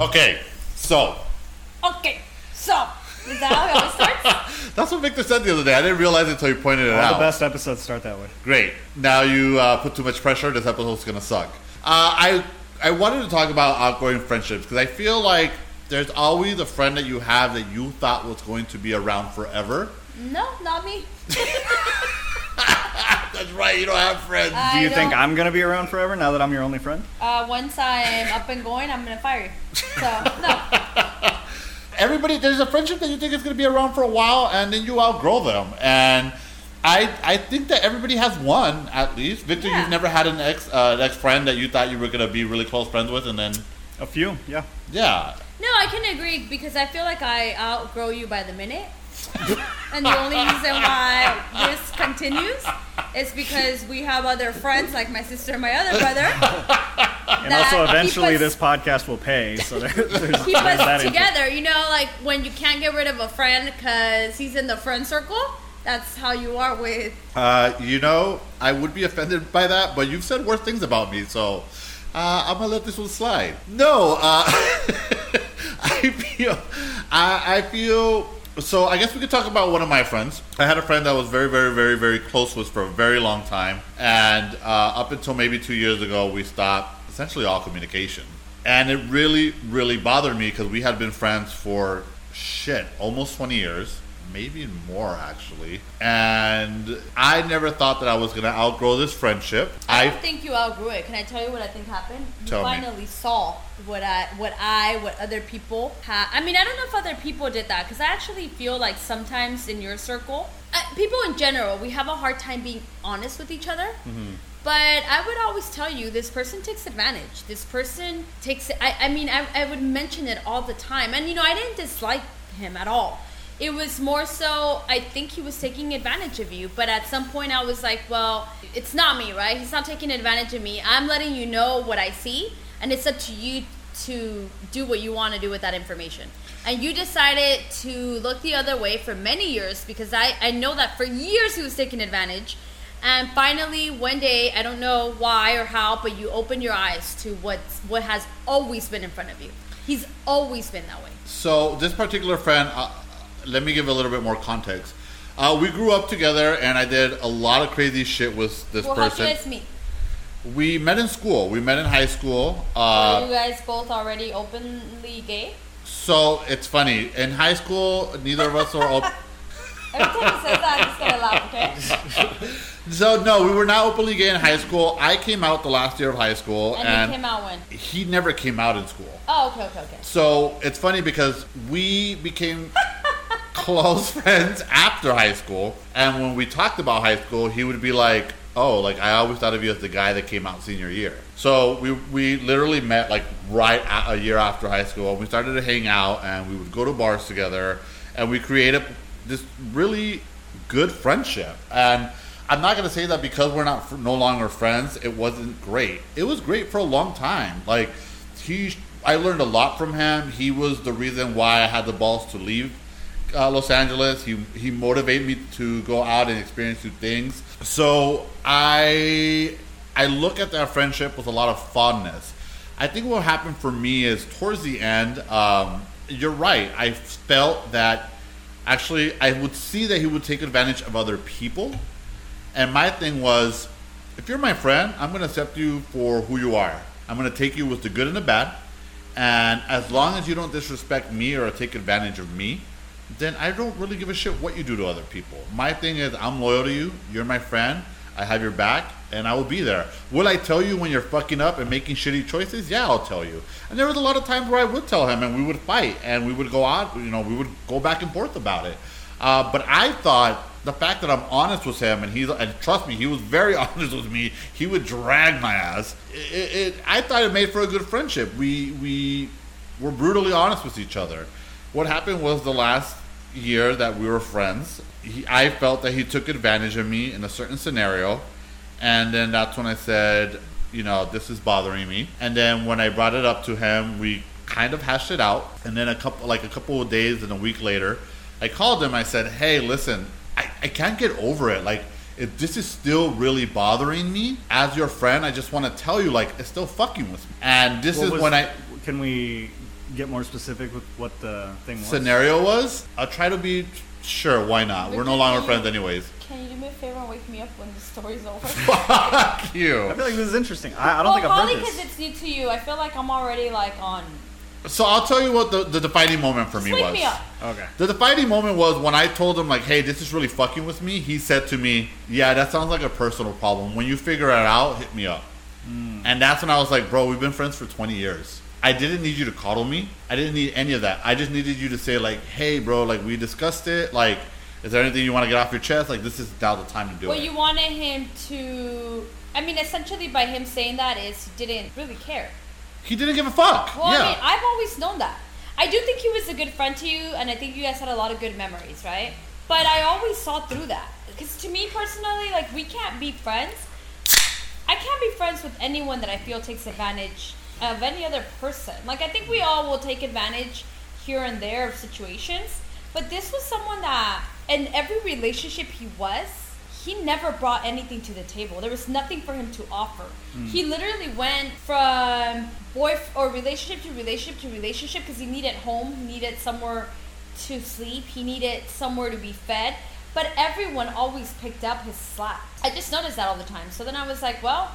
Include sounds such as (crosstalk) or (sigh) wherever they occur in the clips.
Okay, so Okay, so is that how it always starts? (laughs) that's what Victor said the other day. I didn't realize it until you pointed it All out. the best episodes start that way. Great. Now you uh, put too much pressure. This episode's gonna suck. Uh, I I wanted to talk about outgrowing friendships because I feel like there's always a friend that you have that you thought was going to be around forever. No, not me. (laughs) (laughs) That's right. You don't have friends. I Do you think don't- I'm gonna be around forever now that I'm your only friend? Uh, once I'm up and going, I'm gonna fire you. (laughs) So no. Everybody, there's a friendship that you think is going to be around for a while, and then you outgrow them. And I I think that everybody has one at least. Victor, Yeah. you've never had an ex uh, an ex friend that you thought you were going to be really close friends with, and then A few, yeah. yeah. No, I can agree because I feel like I outgrow you by the minute. And the only reason why this continues is because we have other friends like my sister and my other brother (laughs) And also, eventually, us- this podcast will pay. So there, there's, keep there's that us interest. together. You know, like when you can't get rid of a friend because he's in the friend circle. That's how you are with. Uh, you know, I would be offended by that, but you've said worse things about me, so uh, I'm gonna let this one slide. No, uh, (laughs) I feel, I, I feel. So I guess we could talk about one of my friends. I had a friend that was very, very, very, very close with for a very long time, and uh, up until maybe two years ago, we stopped essentially all communication, and it really, really bothered me because we had been friends for shit almost 20 years maybe more actually. And I never thought that I was gonna outgrow this friendship. I I think you outgrew it. Can I tell you what I think happened? You Tell me. finally saw what I, what I, what other people had. I mean, I don't know if other people did that because I actually feel like sometimes in your circle, uh, people in general, we have a hard time being honest with each other. But I would always tell you, this person takes advantage. This person takes. I, I mean, I, I would mention it all the time, and you know, I didn't dislike him at all. It was more so, I think he was taking advantage of you. But at some point, I was like, well, it's not me, right? He's not taking advantage of me. I'm letting you know what I see, and it's up to you to do what you want to do with that information. And you decided to look the other way for many years because I, I know that for years he was taking advantage. And finally, one day, I don't know why or how, but you open your eyes to what's, what has always been in front of you. He's always been that way. so this particular friend. Uh, let me give a little bit more context. Uh, we grew up together, and I did a lot of crazy shit with this well, how person. did you guys meet? We met in school. We met in high school. Are Uh, you guys both already openly gay? so it's funny. In high school, neither of us were. Op- (laughs) Every time he says that, I'm gonna laugh, okay? (laughs) so no, we were not openly gay in high school. I came out the last year of high school, And, and, he came out when? he never came out in school. Oh, okay, okay, okay. So it's funny because we became (laughs) close (laughs) friends after high school, and when we talked about high school, he would be like, "Oh, like I always thought of you as the guy that came out senior year." So we we literally met like right a year after high school, and we started to hang out, and we would go to bars together, and we created this really good friendship. And I'm not gonna say that because we're not no longer friends, it wasn't great. It was great for a long time. Like he I learned a lot from him. He was the reason why I had the balls to leave uh, Los Angeles. He he motivated me to go out and experience new things. So I I look at that friendship with a lot of fondness. I think what happened for me is towards the end. Um, you're right. I felt that actually I would see that he would take advantage of other people, and my thing was, if you're my friend, I'm going to accept you for who you are. I'm going to take you with the good and the bad. And as long as you don't disrespect me or take advantage of me, then I don't really give a shit what you do to other people. My thing is, I'm loyal to you. You're my friend. I have your back, and I will be there. Will I tell you when you're fucking up and making shitty choices? Yeah, I'll tell you. And there was a lot of times where I would tell him, and we would fight, and we would go out. You know, we would go back and forth about it. Uh, but I thought the fact that I'm honest with him, and he's and trust me, he was very (laughs) honest with me. He would drag my ass. It, it, I thought it made for a good friendship. We we were brutally honest with each other. What happened was the last year that we were friends, he, I felt that he took advantage of me in a certain scenario, and then that's when I said, you know, this is bothering me. And then when I brought it up to him, we kind of hashed it out. And then a couple, like a couple of days and a week later, I called him. I said, hey, listen, I, I can't get over it. Like, if this is still really bothering me, as your friend, I just want to tell you, like, it's still fucking with me. And this What is was- when I Can we get more specific with what the thing was? Scenario was, I'll try to be sure. Why not? We're no longer friends, anyways. Can you do me a favor and wake me up when the story's over? (laughs) Fuck you. I feel like this is interesting. I, I don't well, think I've probably heard because this. it's new to you. I feel like I'm already like on. So I'll tell you what the, the defining moment for Just me wake was. me up. Okay. The defining moment was when I told him like, "Hey, this is really fucking with me." He said to me, "Yeah, that sounds like a personal problem. When you figure it out, hit me up." Hmm. And that's when I was like, "Bro, we've been friends for 20 years. I didn't need you to coddle me. I didn't need any of that. I just needed you to say like, "Hey, bro, like we discussed it. Like, is there anything you want to get off your chest? Like, this is now the time to do Well, it." Well, you wanted him to. I mean, essentially, by him saying that is he didn't really care. he didn't give a fuck. Well, yeah. I mean, I've always known that. I do think he was a good friend to you, and I think you guys had a lot of good memories, right? But I always saw through that. Because to me personally, like, we can't be friends. I can't be friends with anyone that I feel takes advantage of any other person. Like, I think we all will take advantage here and there of situations. But this was someone that, in every relationship he was, he never brought anything to the table. There was nothing for him to offer. Hmm. He literally went from boy or relationship to relationship to relationship because he needed home, he needed somewhere to sleep, he needed somewhere to be fed. But everyone always picked up his slack. I just noticed that all the time. So then I was like, well,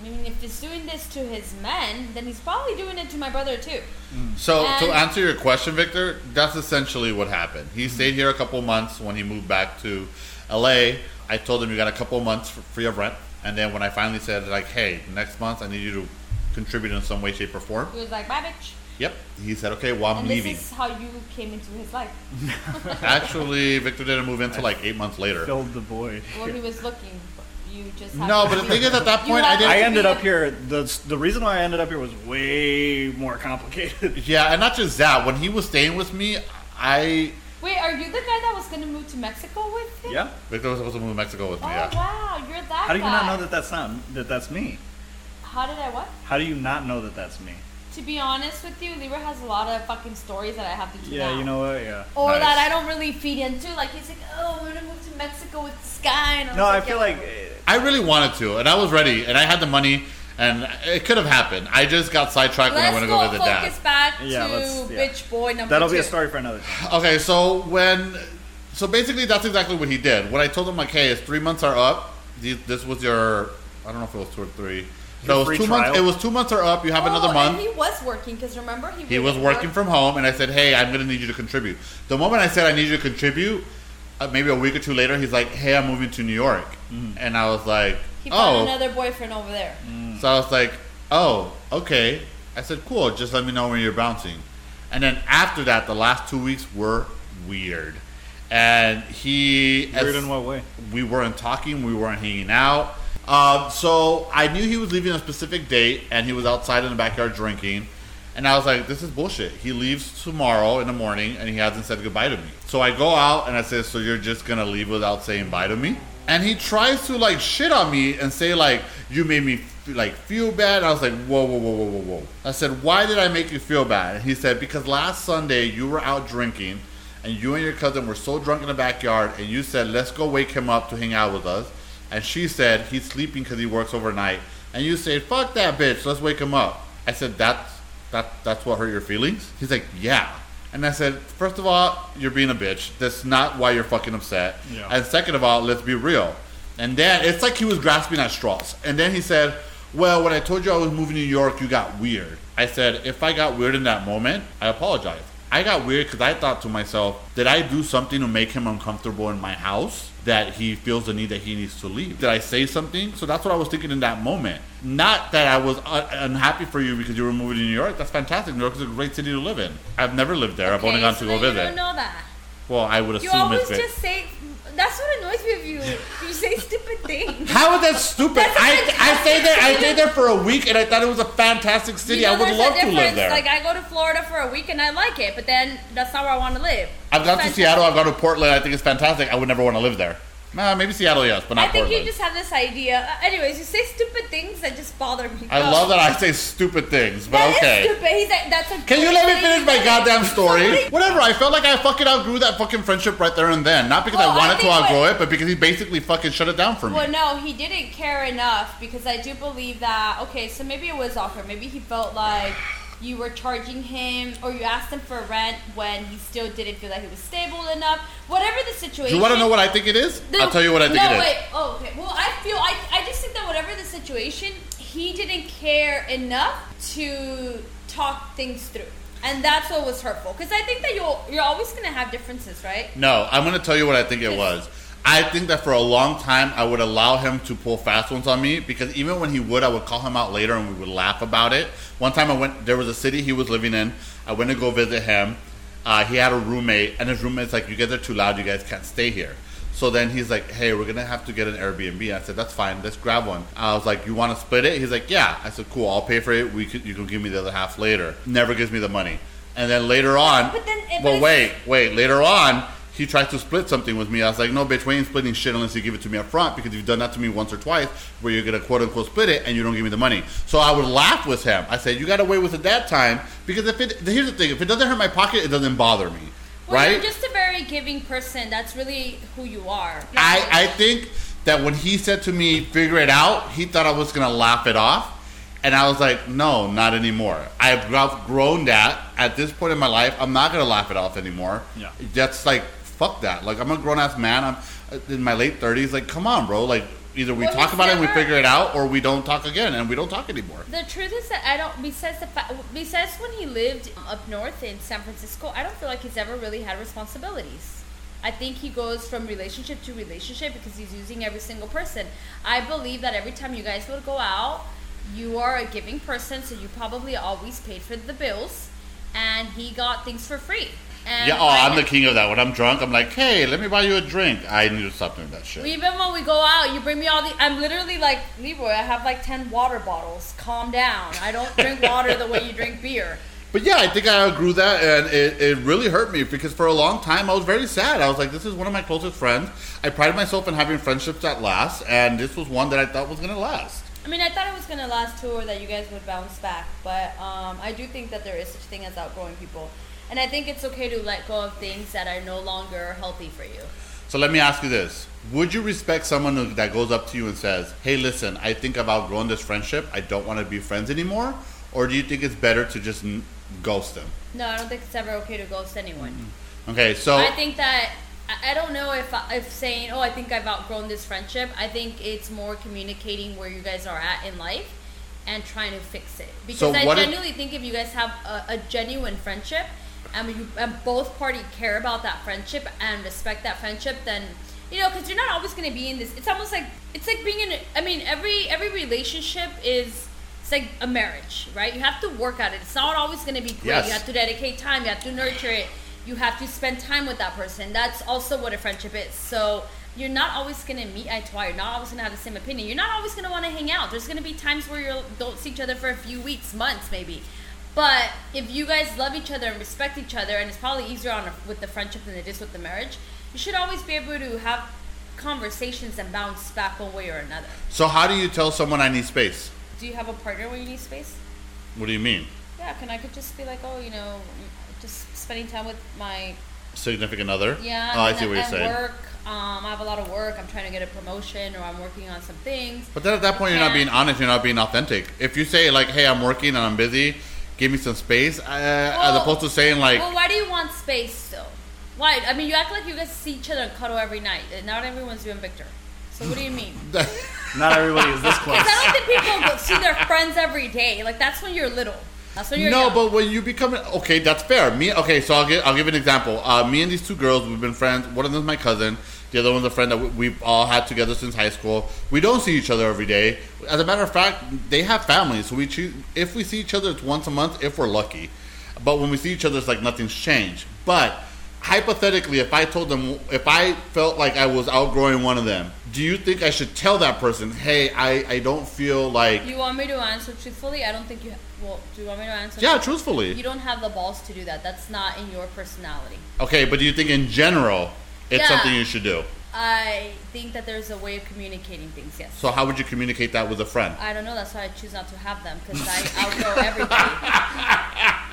I mean, if he's doing this to his men, then he's probably doing it to my brother too. Mm. So to answer your question, Victor, that's essentially what happened. He stayed here a couple months when he moved back to LA. I told him you got a couple months for free of rent, and then when I finally said like, "Hey, next month I need you to contribute in some way, shape, or form," He was like, bye, bitch. yep, he said, "Okay, well I'm and leaving." this is how you came into his life. (laughs) Actually, Victor didn't move until like eight months later. Filled the void. Well, he was looking. But You just had No, to but the be- thing is, at that You point, I had didn't. I to ended be up here. The the reason why I ended up here was way more complicated. (laughs) Yeah, and not just that. When he was staying with me, I Wait, are you the guy that was gonna move to Mexico with him? yeah. Victor was supposed to move to Mexico with Oh me. Yeah. Oh, wow, you're that How do you guy. not know that that's not that that's me? How did I what? How do you not know that that's me? To be honest with you, Leroy has a lot of fucking stories that I have to keep Yeah, out. you know what? Yeah. Or Nice. that I don't really feed into. Like he's like, oh, we're gonna move to Mexico with this guy. And I was No, I like, feel yeah. like I really wanted to, and I was ready, and I had the money, and it could have happened. I just got sidetracked when I Let's went to go go visit dad. focus back Yeah, to let's- yeah. bitch boy number that'll two. be a story for another time. Okay, so when, so basically that's exactly what he did. When I told him like, hey, his three months are up. This was your, I don't know if it was two or three. No, it was two months. It was two months are up. You have Oh, another month. And he was working because remember he He was working work. from home, and I said, "Hey, I'm gonna need you to contribute." The moment I said I need you to contribute, uh, maybe a week or two later, he's like, "Hey, I'm moving to New York," and I was like, He found "Oh." another boyfriend over there. So I was like, "Oh, okay." I said, "Cool. Just let me know when you're bouncing." And then after that, the last two weeks were weird, and he Weird as- in what way? we weren't talking, we weren't hanging out. Um, so I knew he was leaving a specific date, and he was outside in the backyard drinking. And I was like, "This is bullshit." He leaves tomorrow in the morning, and he hasn't said goodbye to me. So I go out and I say, "So you're just gonna leave without saying bye to me?" And he tries to like shit on me and say like, "You made me like feel bad." I was like, "Whoa, whoa, whoa, whoa, whoa, whoa!" I said, "Why did I make you feel bad?" And he said, "Because last Sunday you were out drinking." and you and your cousin were so drunk in the backyard, and you said, "Let's go wake him up to hang out with us," and she said, "He's sleeping because he works overnight," and you said, "Fuck that bitch, let's wake him up." I said, "That's that that's what hurt your feelings." He's like, "Yeah," and I said, first of all, you're being a bitch. That's not why you're fucking upset." Yeah. And second of all, let's be real. And then it's like he was grasping at straws. And then he said, Well, when I told you I was moving to New York, you got weird. I said, If I got weird in that moment, I apologize. I got weird because I thought to myself, Did I do something to make him uncomfortable in my house? That he feels the need that he needs to leave. Did I say something? So that's what I was thinking in that moment. Not that I was un- unhappy for you because you were moving to New York. That's fantastic. New York is a great city to live in. I've never lived there. I've only gone so to go You visit. don't know that. Well, I would You assume always it's just say. That's what annoys me of you. You say stupid things. How is that stupid? That's I, I stayed there. I stayed there for a week, and I thought it was a fantastic city. You know, I would love to live there. Like I go to Florida for a week and I like it, but then that's not where I want to live. I've gone to Seattle. I've gone to Portland. I think it's fantastic. I would never want to live there. Nah, maybe Seattle, yes, but not I think Portland. you just have this idea. Uh, anyways, you say stupid things that just bother me. I Go. love that I say stupid things, but That is okay. stupid. He's like, that's a. Can you let me finish my goddamn story? Whatever. I felt like I fucking outgrew that fucking friendship right there and then. Not because Well, I I wanted to think what- outgrow it, but because he basically fucking shut it down for me. Well, no, he didn't care enough because I do believe that. Okay, so maybe it was awkward. Maybe he felt like you were charging him or you asked him for rent when he still didn't feel like he was stable enough. Whatever the situation. Do you want to know what I think it is? the- I'll tell you what I think no, it is. wait. Oh, okay. Well, I feel I, I just think that whatever the situation, he didn't care enough to talk things through, and that's what was hurtful. Because I think that you'll you're always gonna have differences, right? No, I'm going to tell you what I think it was. I think that for a long time I would allow him to pull fast ones on me because even when he would, I would call him out later and we would laugh about it. One time I went, there was a city he was living in. I went to go visit him. Uh, he had a roommate, and his roommate's like, "You guys are too loud. You guys can't stay here." So then he's like, "Hey, we're gonna have to get an Airbnb." I said, "That's fine. Let's grab one." I was like, "You want to split it?" He's like, "Yeah." I said, "Cool. I'll pay for it. We could, you can give me the other half later." Never gives me the money. And then later on, But then- but well, wait, wait. Later on, he tried to split something with me. I was like, "No, bitch, we ain't splitting shit unless you give it to me up front because you've done that to me once or twice, where you're gonna quote unquote split it and you don't give me the money." So I would laugh with him. I said, "You got away with it that time because if it here's the thing, if it doesn't hurt my pocket, it doesn't bother me." Well, right? you're just a very giving person. That's really who you are. I, I think that when he said to me, figure it out, he thought I was going to laugh it off. And I was like, no, not anymore. I've grown that. At this point in my life, I'm not going to laugh it off anymore. Yeah. That's like, fuck that. Like, I'm a grown ass man. I'm in my late 30s. Like, come on, bro. Like, either we Well, talk about it and we figure it out, or we don't talk again and we don't talk anymore. The truth is that I don't. Besides the fact, besides when he lived up north in San Francisco, I don't feel like he's ever really had responsibilities. I think he goes from relationship to relationship because he's using every single person. I believe that every time you guys would go out, you are a giving person, so you probably always paid for the bills, and he got things for free. And Yeah, oh, I'm the king of that. When I'm drunk, I'm like, hey, let me buy you a drink. I need to stop doing that shit. Even when we go out, you bring me all the. I'm literally like Leroy. I have like ten water bottles. Calm down. I don't (laughs) drink water the way you drink beer. But yeah, I think I outgrew that, and it, it really hurt me because for a long time I was very sad. I was like, this is one of my closest friends. I pride myself in having friendships that last, and this was one that I thought was gonna last. I mean, I thought it was gonna last too, or that you guys would bounce back. But um, I do think that there is such thing as outgrowing people, and I think it's okay to let go of things that are no longer healthy for you. So let me ask you this: Would you respect someone who, that goes up to you and says, "Hey, listen, I think I've outgrown this friendship. I don't want to be friends anymore," or do you think it's better to just n- ghost them? No, I don't think it's ever okay to ghost anyone. Mm-hmm. Okay, so I think that I don't know if if saying, "Oh, I think I've outgrown this friendship." I think it's more communicating where you guys are at in life and trying to fix it. Because So I what if- genuinely think if you guys have a, a genuine friendship and you and both party care about that friendship and respect that friendship, then you know, because you're not always going to be in this. It's almost like it's like being in. I mean, every every relationship is. It's like a marriage, right? You have to work at it. It's not always going to be great. Yes. You have to dedicate time. You have to nurture it. You have to spend time with that person. That's also what a friendship is. So you're not always going to meet eye to eye. You're not always going to have the same opinion. You're not always going to want to hang out. There's going to be times where you don't see each other for a few weeks, months, maybe. But if you guys love each other and respect each other, and it's probably easier on a, with the friendship than it is with the marriage, you should always be able to have conversations and bounce back one way or another. so how do you tell someone I need space? Do you have a partner where you need space? What do you mean? Yeah, can I could just be like, oh, you know, just spending time with my Significant other? yeah. Oh, I see what you're saying. Work. Um, I have a lot of work. I'm trying to get a promotion, or I'm working on some things. But then at that point, you're not being honest. You're not being authentic. If you say like, "Hey, I'm working and I'm busy. Give me some space," uh, as opposed to saying like, well, why do you want space though? Why? I mean, you act like you guys see each other and cuddle every night. Not everyone's you and Victor. So what do you mean? (laughs) Not everybody is this close. Because I don't think people see their friends every day. Like that's when you're little. That's when you're no, young. but when you become okay, that's fair. Me, okay, so I'll give I'll give an example. Uh, me and these two girls, we've been friends. One of them's my cousin. The other one's a friend that we- we've all had together since high school. We don't see each other every day. As a matter of fact, they have families, so we choose. If we see each other, it's once a month if we're lucky. But when we see each other, it's like nothing's changed. But hypothetically, if I told them, if I felt like I was outgrowing one of them, do you think I should tell that person, "Hey, I, I don't feel like." you want me to answer truthfully? I don't think you. Ha- well, do you want me to answer? Yeah, truthfully. You don't have the balls to do that. That's not in your personality. Okay, but do you think in general it's Yeah. something you should do? I think that there's a way of communicating things. Yes. So how would you communicate that with a friend? I don't know. That's why I choose not to have them because I outgrow everybody. (laughs)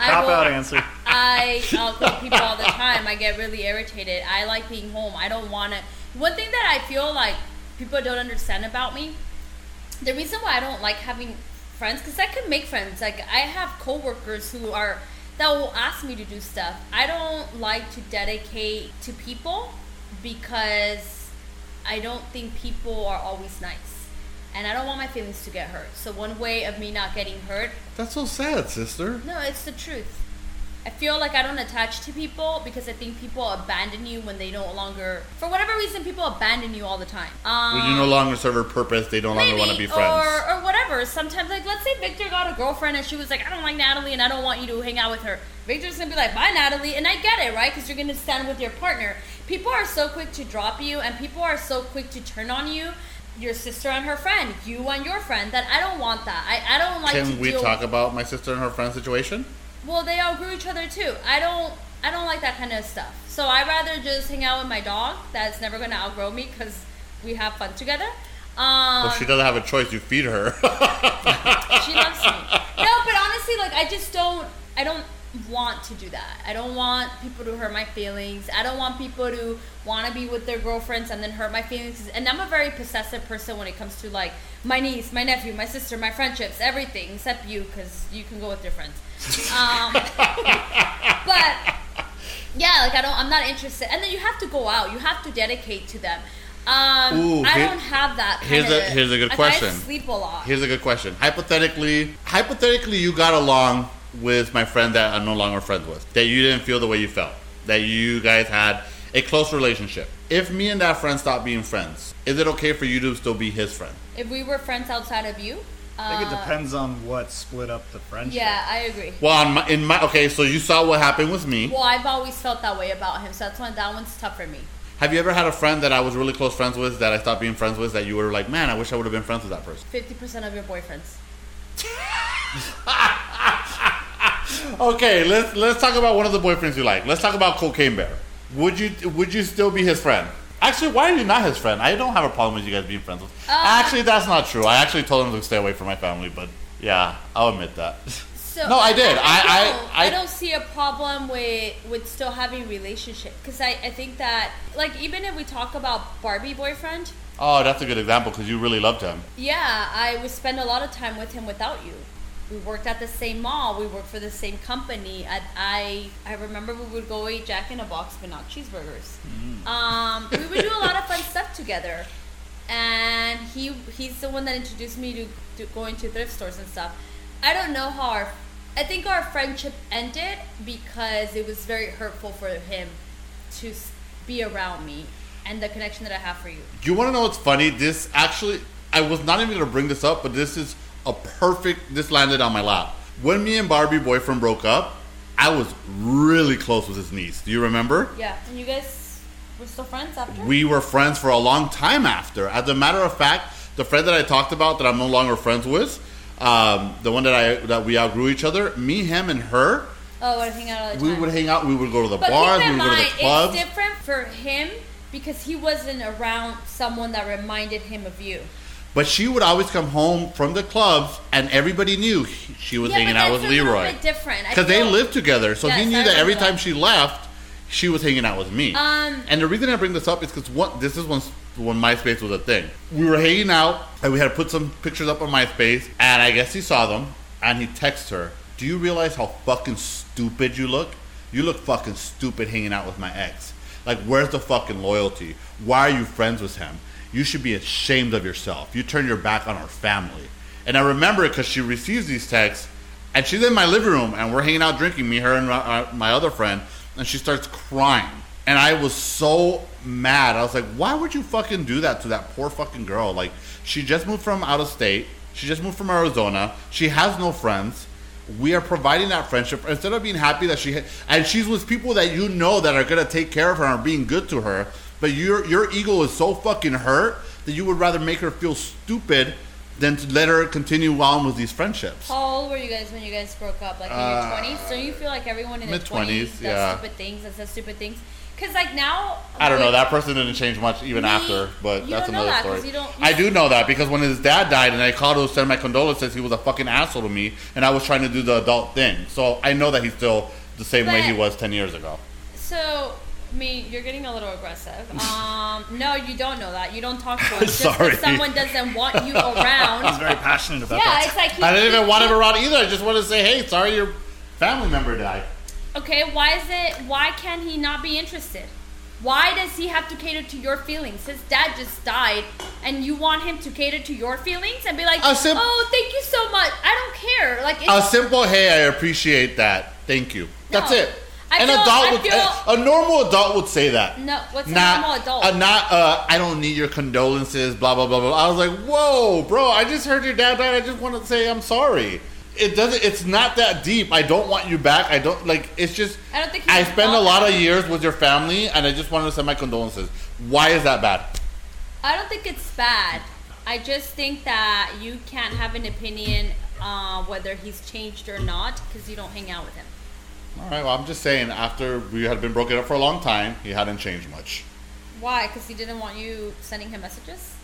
I Cop will- out answer. I outgrow people all the time. I get really irritated. I like being home. I don't want to. One thing that I feel like people don't understand about me, the reason why I don't like having friends because I can make friends. Like I have coworkers who are that will ask me to do stuff. I don't like to dedicate to people because I don't think people are always nice. And I don't want my feelings to get hurt. So one way of me not getting hurt, That's so sad, sister. no, it's the truth. I feel like I don't attach to people because I think people abandon you when they no longer, for whatever reason, people abandon you all the time. Um, When you no longer serve a purpose, they no longer want to be friends. Or, or whatever. Sometimes, like, let's say Victor got a girlfriend and she was like, I don't like Natalie and I don't want you to hang out with her. Victor's gonna be like, bye, Natalie. And I get it, right? Because you're gonna stand with your partner. People are so quick to drop you and people are so quick to turn on you. Your sister and her friend, you and your friend. That I don't want that. I, I don't like to Can we talk about my sister and her friend situation? Well, they outgrew each other too. I don't. I don't like that kind of stuff. So I rather just hang out with my dog. That's never gonna outgrow me because we have fun together. Um, well, she doesn't have a choice. You feed her. (laughs) she loves me. No, but honestly, like I just don't. I don't want to do that. I don't want people to hurt my feelings. I don't want people to want to be with their girlfriends and then hurt my feelings. And I'm a very possessive person when it comes to like my niece, my nephew, my sister, my friendships, everything except you because you can go with your friends. Um, (laughs) but yeah, like I don't. I'm not interested. And then you have to go out. You have to dedicate to them. Um, Ooh, I here- don't have that. here's kinda, a- here's a good like, question. I sleep a lot. Here's a good question. Hypothetically, hypothetically, you got along with my friend that I'm no longer friends with. That you didn't feel the way you felt. That you guys had a close relationship. If me and that friend stop being friends, is it okay for you to still be his friend? If we were friends outside of you, I think it uh, depends on what split up the friendship. Yeah, I agree. Well, on my, in my okay, so you saw what happened with me. Well, I've always felt that way about him, so that's why that one's tough for me. Have you ever had a friend that I was really close friends with that I stopped being friends with that you were like, man, I wish I would have been friends with that person? Fifty percent of your boyfriends. (laughs) Okay, let's let's talk about one of the boyfriends you like. Let's talk about Cocaine Bear. Would you would you still be his friend? Actually, why are you not his friend? I don't have a problem with you guys being friends. With. Uh, actually, that's not true. I actually told him to stay away from my family, but yeah, I'll admit that. So No, I did. I- I- don't, I- don't see a problem with with still having relationship because I, I think that like even if we talk about Barbie boyfriend, Oh, that's a good example because you really loved him. yeah, I would spend a lot of time with him without you. We worked at the same mall. We worked for the same company. I I, I remember we would go eat Jack in a Box, but not cheeseburgers. Mm. Um, we would do a lot of fun (laughs) stuff together, and he he's the one that introduced me to, to going to thrift stores and stuff. I don't know how our I think our friendship ended because it was very hurtful for him to be around me and the connection that I have for you. Do you want to know what's funny? This actually, I was not even going to bring this up, but this is a perfect. This landed on my lap. When me and Barbie boyfriend broke up, I was really close with his niece. Do you remember? Yeah, and you guys were still friends after. We were friends for a long time after. As a matter of fact, the friend that I talked about that I'm no longer friends with, um, the one that I that we outgrew each other, me, him, and her, oh, would hang out all the time. we would hang out. We would go to the But bars. We would go to the clubs. it's different for him because he wasn't around someone that reminded him of you. But she would always come home from the clubs, and everybody knew he- she was Yeah, hanging but out that's with a little Leroy bit different. I because they feel- lived together. So he Yes, knew I that every remember time that. she left, she was hanging out with me. Um, and the reason I bring this up is because one, this is when when MySpace was a thing. We were hanging out, and we had to put some pictures up on MySpace, and I guess he saw them, and he texted her, "Do you realize how fucking stupid you look? You look fucking stupid hanging out with my ex. Like, where's the fucking loyalty? Why are you friends with him? You should be ashamed of yourself. You turn your back on our family." And I remember it because she receives these texts, and she's in my living room, and we're hanging out drinking, me, her, and my, uh, my other friend, and she starts crying. And I was so mad. I was like, why would you fucking do that to that poor fucking girl? Like, she just moved from out of state. She just moved from Arizona. She has no friends. We are providing that friendship instead of being happy that she ha- and she's with people that you know that are gonna take care of her and are being good to her. But your your ego is so fucking hurt that you would rather make her feel stupid than to let her continue on with these friendships. how old were you guys when you guys broke up? Like in Uh, your twenties? So you feel like everyone in their twenties does yeah. stupid things and says stupid things? Because like now, I don't know. That person didn't change much even after, but you that's don't know another that 'cause story. you don't- I do know that because when his dad died and I called him to send my condolences, he was a fucking asshole to me, and I was trying to do the adult thing. So I know that he's still the same way he was ten years ago. So mean, you're getting a little aggressive. (laughs) Um, no, you don't know that. You don't talk to (laughs) him Sorry. because someone doesn't want you (laughs) around. He's very passionate about Yeah, that. it's like he, I didn't even want him around either. I just wanted to say, hey, sorry your family member died. Okay, why is it? Why can he not be interested? Why does he have to cater to your feelings? His dad just died, and you want him to cater to your feelings and be like, A sim- "Oh, thank you so much. I don't care." Like, A simple, hey, I appreciate that. Thank you. That's No. it. I An feel- adult would, feel- a, a normal adult would say that. no, what's a normal adult? Uh, not, uh, I don't need your condolences, blah, blah, blah, blah. I was like, whoa, bro, I just heard your dad died. I just want to say I'm sorry. It doesn't, it's not that deep. I don't want you back. I don't, like, it's just, I don't think. I spend a lot of years with your family, and I just wanted to send my condolences. Why is that bad? I don't think it's bad. I just think that you can't have an opinion uh, whether he's changed or not because you don't hang out with him. All right, well, I'm just saying, after we had been broken up for a long time, he hadn't changed much. Why? Because he didn't want you sending him messages.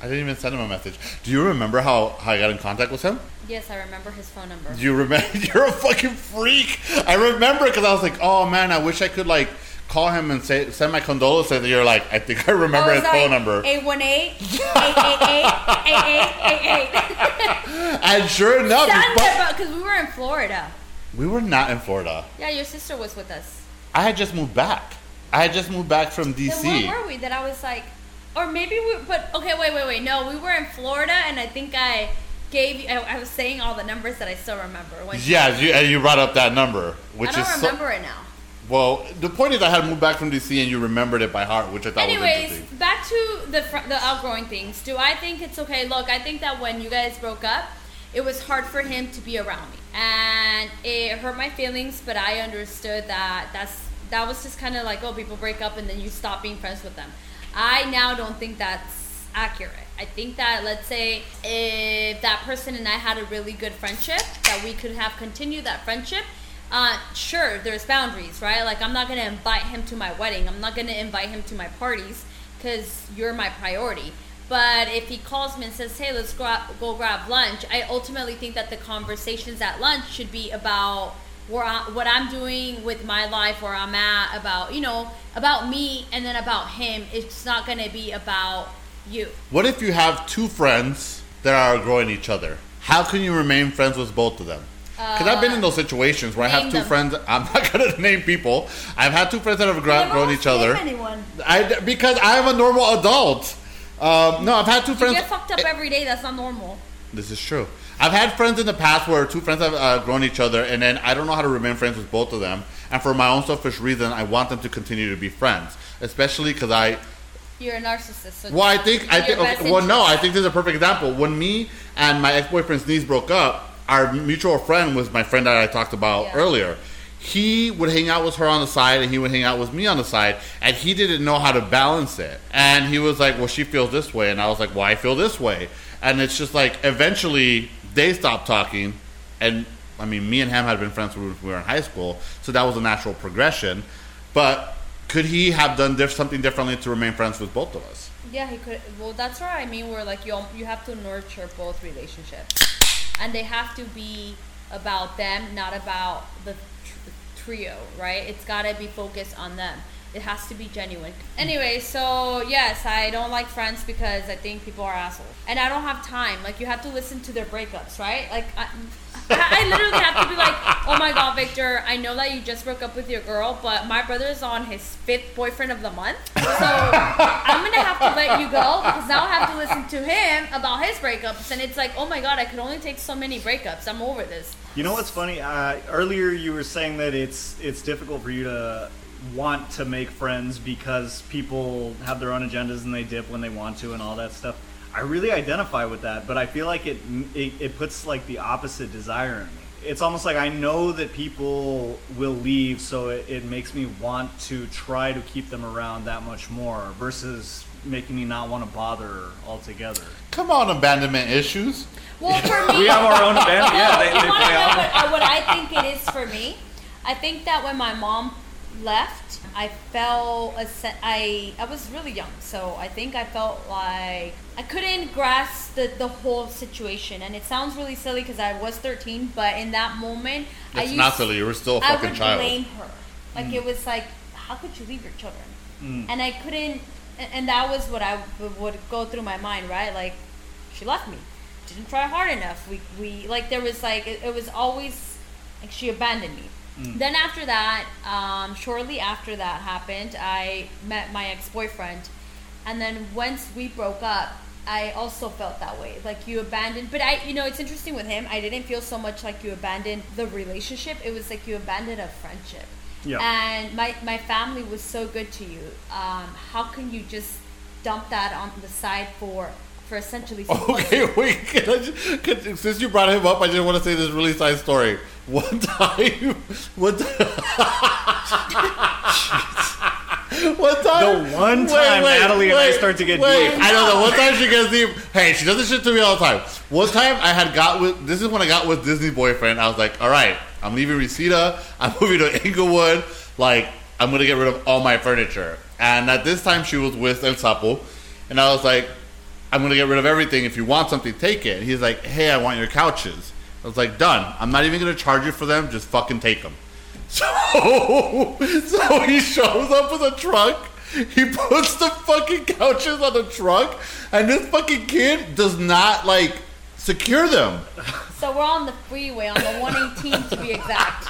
I didn't even send him a message. Do you remember how, how I got in contact with him? Yes, I remember his phone number. Do you remember? (laughs) You're a fucking freak. I remember because I was like, oh man, I wish I could like call him and say send my condolences. And you're like, I think I remember oh, his phone number. 818-888-8888. (laughs) And sure enough, Because we were in Florida. We were not in Florida. Yeah, your sister was with us. I had just moved back. I had just moved back from DC. Then where were we? That I was like, or maybe we. But okay, wait, wait, wait. No, we were in Florida, and I think I gave. you I, I was saying all the numbers that I still remember. When Yeah, you, and you brought up that number, which I don't is so- remember it now. well. The point is, I had moved back from DC, and you remembered it by heart, which I thought was Anyways, interesting. back to the fr- the outgrowing things. Do I think it's okay? Look, I think that when you guys broke up, it was hard for him to be around me, and it hurt my feelings. But I understood that that's that was just kind of like, oh, people break up and then you stop being friends with them. I now don't think that's accurate. I think that let's say if that person and I had a really good friendship, that we could have continued that friendship. Uh, sure, there's boundaries, right? Like I'm not gonna invite him to my wedding. I'm not gonna invite him to my parties because you're my priority. But if he calls me and says, "Hey, let's go out, go grab lunch," I ultimately think that the conversations at lunch should be about where I, what I'm doing with my life, where I'm at, about you know, about me, and then about him. It's not gonna be about you. What if you have two friends that are growing each other? How can you remain friends with both of them? Uh, because I've been in those situations where I have two them. friends. I'm not (laughs) gonna name people. I've had two friends that have grown, grown each other. Anyone? I because I'm a normal adult. Um, no, I've had two friends. You get fucked up every day. That's not normal. This is true. I've had friends in the past where two friends have uh, grown each other, and then I don't know how to remain friends with both of them. And for my own selfish reason, I want them to continue to be friends, especially because I You're a narcissist. So Well, I think I think okay, well no, I think this is a perfect example. When me and my ex boyfriend's niece broke up, our mutual friend was my friend that I talked about Yeah. earlier. He would hang out with her on the side, and he would hang out with me on the side, and he didn't know how to balance it. And he was like, "Well, she feels this way," and I was like, "Well, I feel this way." And it's just like eventually they stopped talking, and I mean, me and him had been friends when we were in high school, so that was a natural progression. But could he have done diff- something differently to remain friends with both of us? Yeah, he could. Well, that's right. I mean, we're like you. You have to nurture both relationships, and they have to be about them, not about the trio. Right? It's gotta be focused on them. It has to be genuine. Anyway, so yes, I don't like friends because I think people are assholes, and I don't have time. Like you have to listen to their breakups, right? Like I, I literally have to be like, oh my god, Victor, I know that you just broke up with your girl, but my brother's on his fifth boyfriend of the month, so I'm gonna have to let you go because now I have to listen to him about his breakups, and it's like, oh my god, I could only take so many breakups. I'm over this. You know what's funny? Uh, earlier you were saying that it's it's difficult for you to want to make friends because people have their own agendas and they dip when they want to and all that stuff. I really identify with that, but I feel like it it, it puts like the opposite desire in me. It's almost like I know that people will leave, so it, it makes me want to try to keep them around that much more versus making me not want to bother altogether. Come on, abandonment issues. Well, for (laughs) me, We have our own abandonment. (laughs) Yeah, they, they play off. what, uh, what I think it is for me? I think that when my mom left, I felt a se- I I was really young, so I think I felt like I couldn't grasp the, the whole situation. And it sounds really silly because I was 13, but in that moment, I It's used not silly. You were still a fucking I would child. blame her. Like it was like, how could you leave your children? Mm. And I couldn't, and- and that was what I would go through my mind, right? Like, she left me, didn't try hard enough. We, we like there was like it, it was always like she abandoned me. Then after that, um, shortly after that happened, I met my ex boyfriend, and then once we broke up, I also felt that way. Like you abandoned, but I, you know, it's interesting with him. I didn't feel so much like you abandoned the relationship. It was like you abandoned a friendship. Yeah. And my my family was so good to you. Um, how can you just dump that on the side for for essentially? (laughs) Okay, wait. Can I just, can, since you brought him up, I just want to say this really side story. One (laughs) time, one time, (laughs) one time, The one time Natalie and I start to get wait, deep. I know the one time she gets deep. Hey, she does this shit to me all the time. One time I had got with. This is when I got with Disney boyfriend. I was like, all right, I'm leaving Reseda. I'm moving to Inglewood. Like, I'm gonna get rid of all my furniture. And at this time, she was with El Sapo, and I was like, I'm gonna get rid of everything. If you want something, take it. He's like, Hey, I want your couches. I was like, Done. I'm not even gonna charge you for them. Just fucking take them. (laughs) So, so he shows up with a truck. He puts the fucking couches on the truck, and this fucking kid does not like secure them. So we're on the freeway on the 118 to be exact.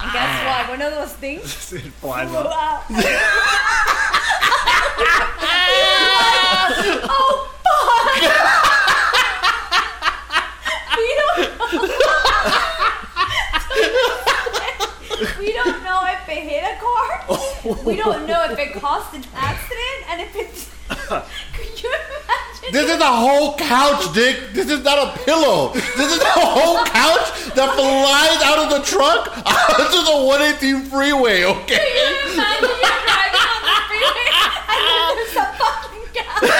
And guess what? One of those things (laughs) it flies up. (laughs) oh fuck! We don't. know. we don't know if it hit a car. We don't know if it caused an accident, and if it. (laughs) Could you imagine? This is a whole couch, Dick. This is not a pillow. This is a whole couch that flies out of the truck onto the 118 freeway. Can Okay. you imagine you're driving on the freeway and then there's a fucking couch?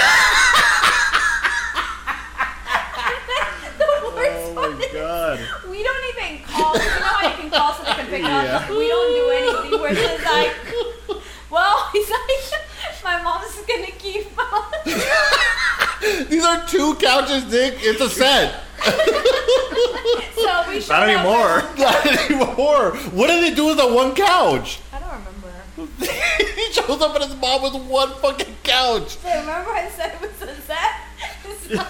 the worst Oh my (laughs) god. we don't even call. You know how you can call so they can pick Yeah. up. We don't do anything. We're just like, well, (laughs) he's like, my mom's gonna keep. (laughs) These are two couches, Dick. It's a set. so we showed Not anymore. with- Not anymore. What did they do with the one couch? I don't remember. he shows up at his mom with one fucking couch. So remember I said it was a set. It's not.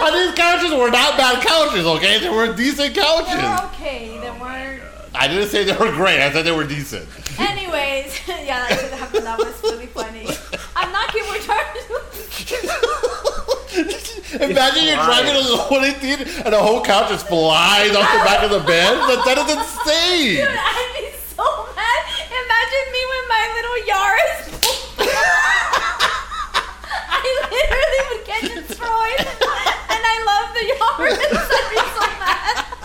And these couches were not bad couches, okay? They were decent couches. They were okay. They weren't. I didn't say they were great. I said they were decent. Anyways, (laughs) yeah, that should happen. That was really funny. I'm not kidding. We're trying Imagine you're driving on the 118 and a whole couch just flies off the back of the bed. That, that is insane. Dude, I'd be so mad. Imagine me with my little Yaris. I literally would get destroyed. And I love the Yaris. I'd be so mad.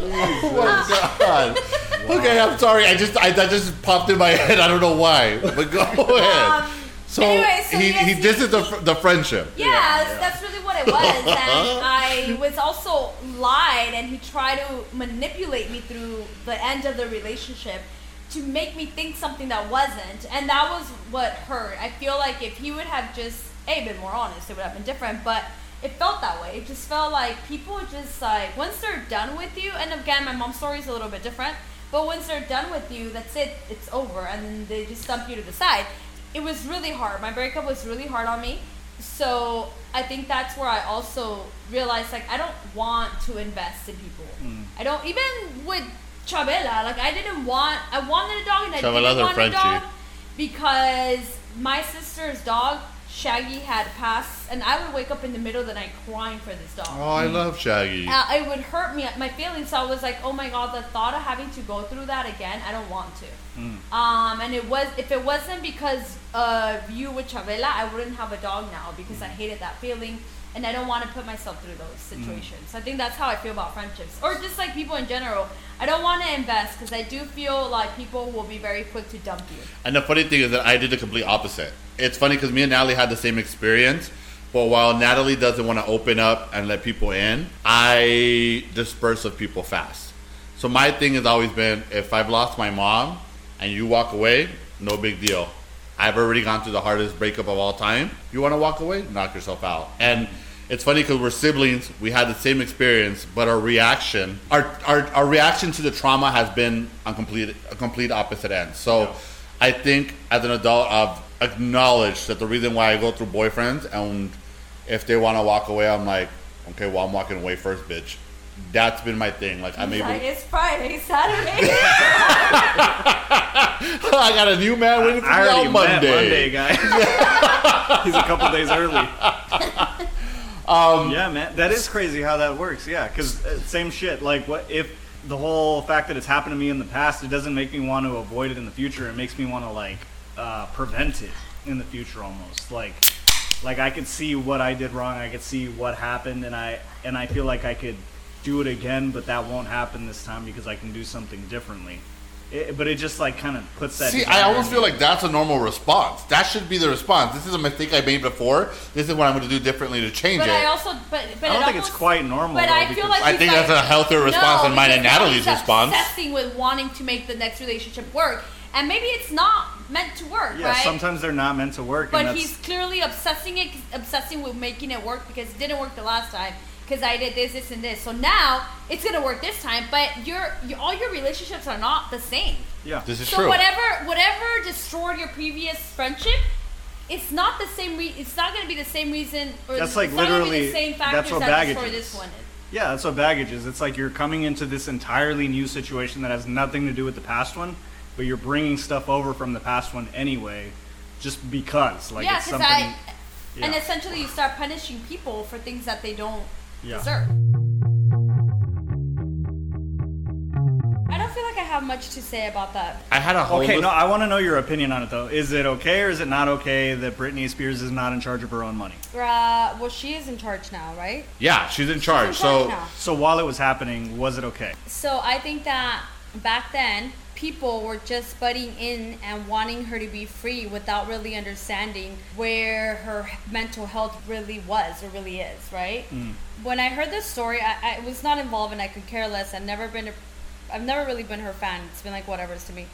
Oh my god. Okay, I'm sorry. I just I, that just popped in my head. I don't know why. But go ahead. Um, so, anyway, so he yes, he he- disses the the friendship. Yeah, that's- that's really what it was. (laughs) And I was also lied, and he tried to manipulate me through the end of the relationship to make me think something that wasn't. And that was what hurt. I feel like if he would have just, A, been more honest, it would have been different. But it felt that way. It just felt like people just like, once they're done with you, and again, my mom's story is a little bit different. But once they're done with you, that's it. It's over, and then they just dump you to the side. It was really hard. My breakup was really hard on me. So I think that's where I also realized like I don't want to invest in people. Mm. I don't even with Chabela. Like I didn't want. I wanted a dog and I Chabela's didn't want a dog because my sister's dog Shaggy had passed, and I would wake up in the middle of the night crying for this dog. Oh, I love Shaggy. Uh, it would hurt me, my feelings. So I was like, oh my god, the thought of having to go through that again, I don't want to. Um, and it was if it wasn't because of you with Chavela, I wouldn't have a dog now because I hated that feeling, and I don't want to put myself through those mm. situations. I think that's how I feel about friendships, or just like people in general. I don't want to invest because I do feel like people will be very quick to dump you. And the funny thing is that I did the complete opposite. It's funny because me and Natalie had the same experience, but while Natalie doesn't want to open up and let people in, I disperse of people fast. So my thing has always been if I've lost my mom and you walk away, no big deal. I've already gone through the hardest breakup of all time. You want to walk away? Knock yourself out. And it's funny because we're siblings. We had the same experience, but our reaction, our, our, our reaction to the trauma has been on complete a complete opposite end. So, Yeah. I think as an adult, I've acknowledged that the reason why I go through boyfriends and if they want to walk away, I'm like, okay, well, I'm walking away first, bitch. That's been my thing. Like I'm He's able. like, it's Friday, Saturday. (laughs) (laughs) I got a new man waiting for I me already on met Monday. Monday, guys. (laughs) He's a couple days early. Um, yeah, man, that is crazy how that works. Yeah, because uh, same shit. Like, what if the whole fact that it's happened to me in the past, it doesn't make me want to avoid it in the future. It makes me want to like uh, prevent it in the future, almost. Like, like I could see what I did wrong. I could see what happened, and I and I feel like I could do it again, but that won't happen this time because I can do something differently. It, but it just like kind of puts that. See, I almost feel like that's a normal response. That should be the response. This is a mistake I made before. This is what I'm going to do differently to change but it. I also, but but I don't it think it's quite normal. But though, I feel because- like I think like- that's a healthier response no, than mine and Natalie's he's response. Obsessing with wanting to make the next relationship work, and maybe it's not meant to work, yeah, right? sometimes they're not meant to work. But that's, he's clearly obsessing it, obsessing with making it work because it didn't work the last time. Because I did this, this, and this. So now it's gonna work this time. But your, your all your relationships are not the same. yeah. this is So true. whatever whatever destroyed your previous friendship, it's not the same. Re- it's not gonna be the same reason. Or That's it's like not gonna be literally- the same that's factors what that baggage destroy is. this one. Yeah, that's what baggage is. It's like you're coming into this entirely new situation that has nothing to do with the past one, but you're bringing stuff over from the past one anyway, just because. Like yeah, it's because something. I. And essentially, you start punishing people for things that they don't Yeah. deserve. I don't feel like I have much to say about that. I had a whole Okay, list- no, I want to know your opinion on it though. Is it okay or is it not okay that Britney Spears is not in charge of her own money? Uh, well, she is in charge now, right? Yeah, she's in charge. She's in charge so now. So while it was happening, was it okay? So I think that back then people were just butting in and wanting her to be free without really understanding where her mental health really was or really is, right? When I heard this story, I, I was not involved and I could care less. I've never been, a, I've never really been her fan. It's been like whatever's to me.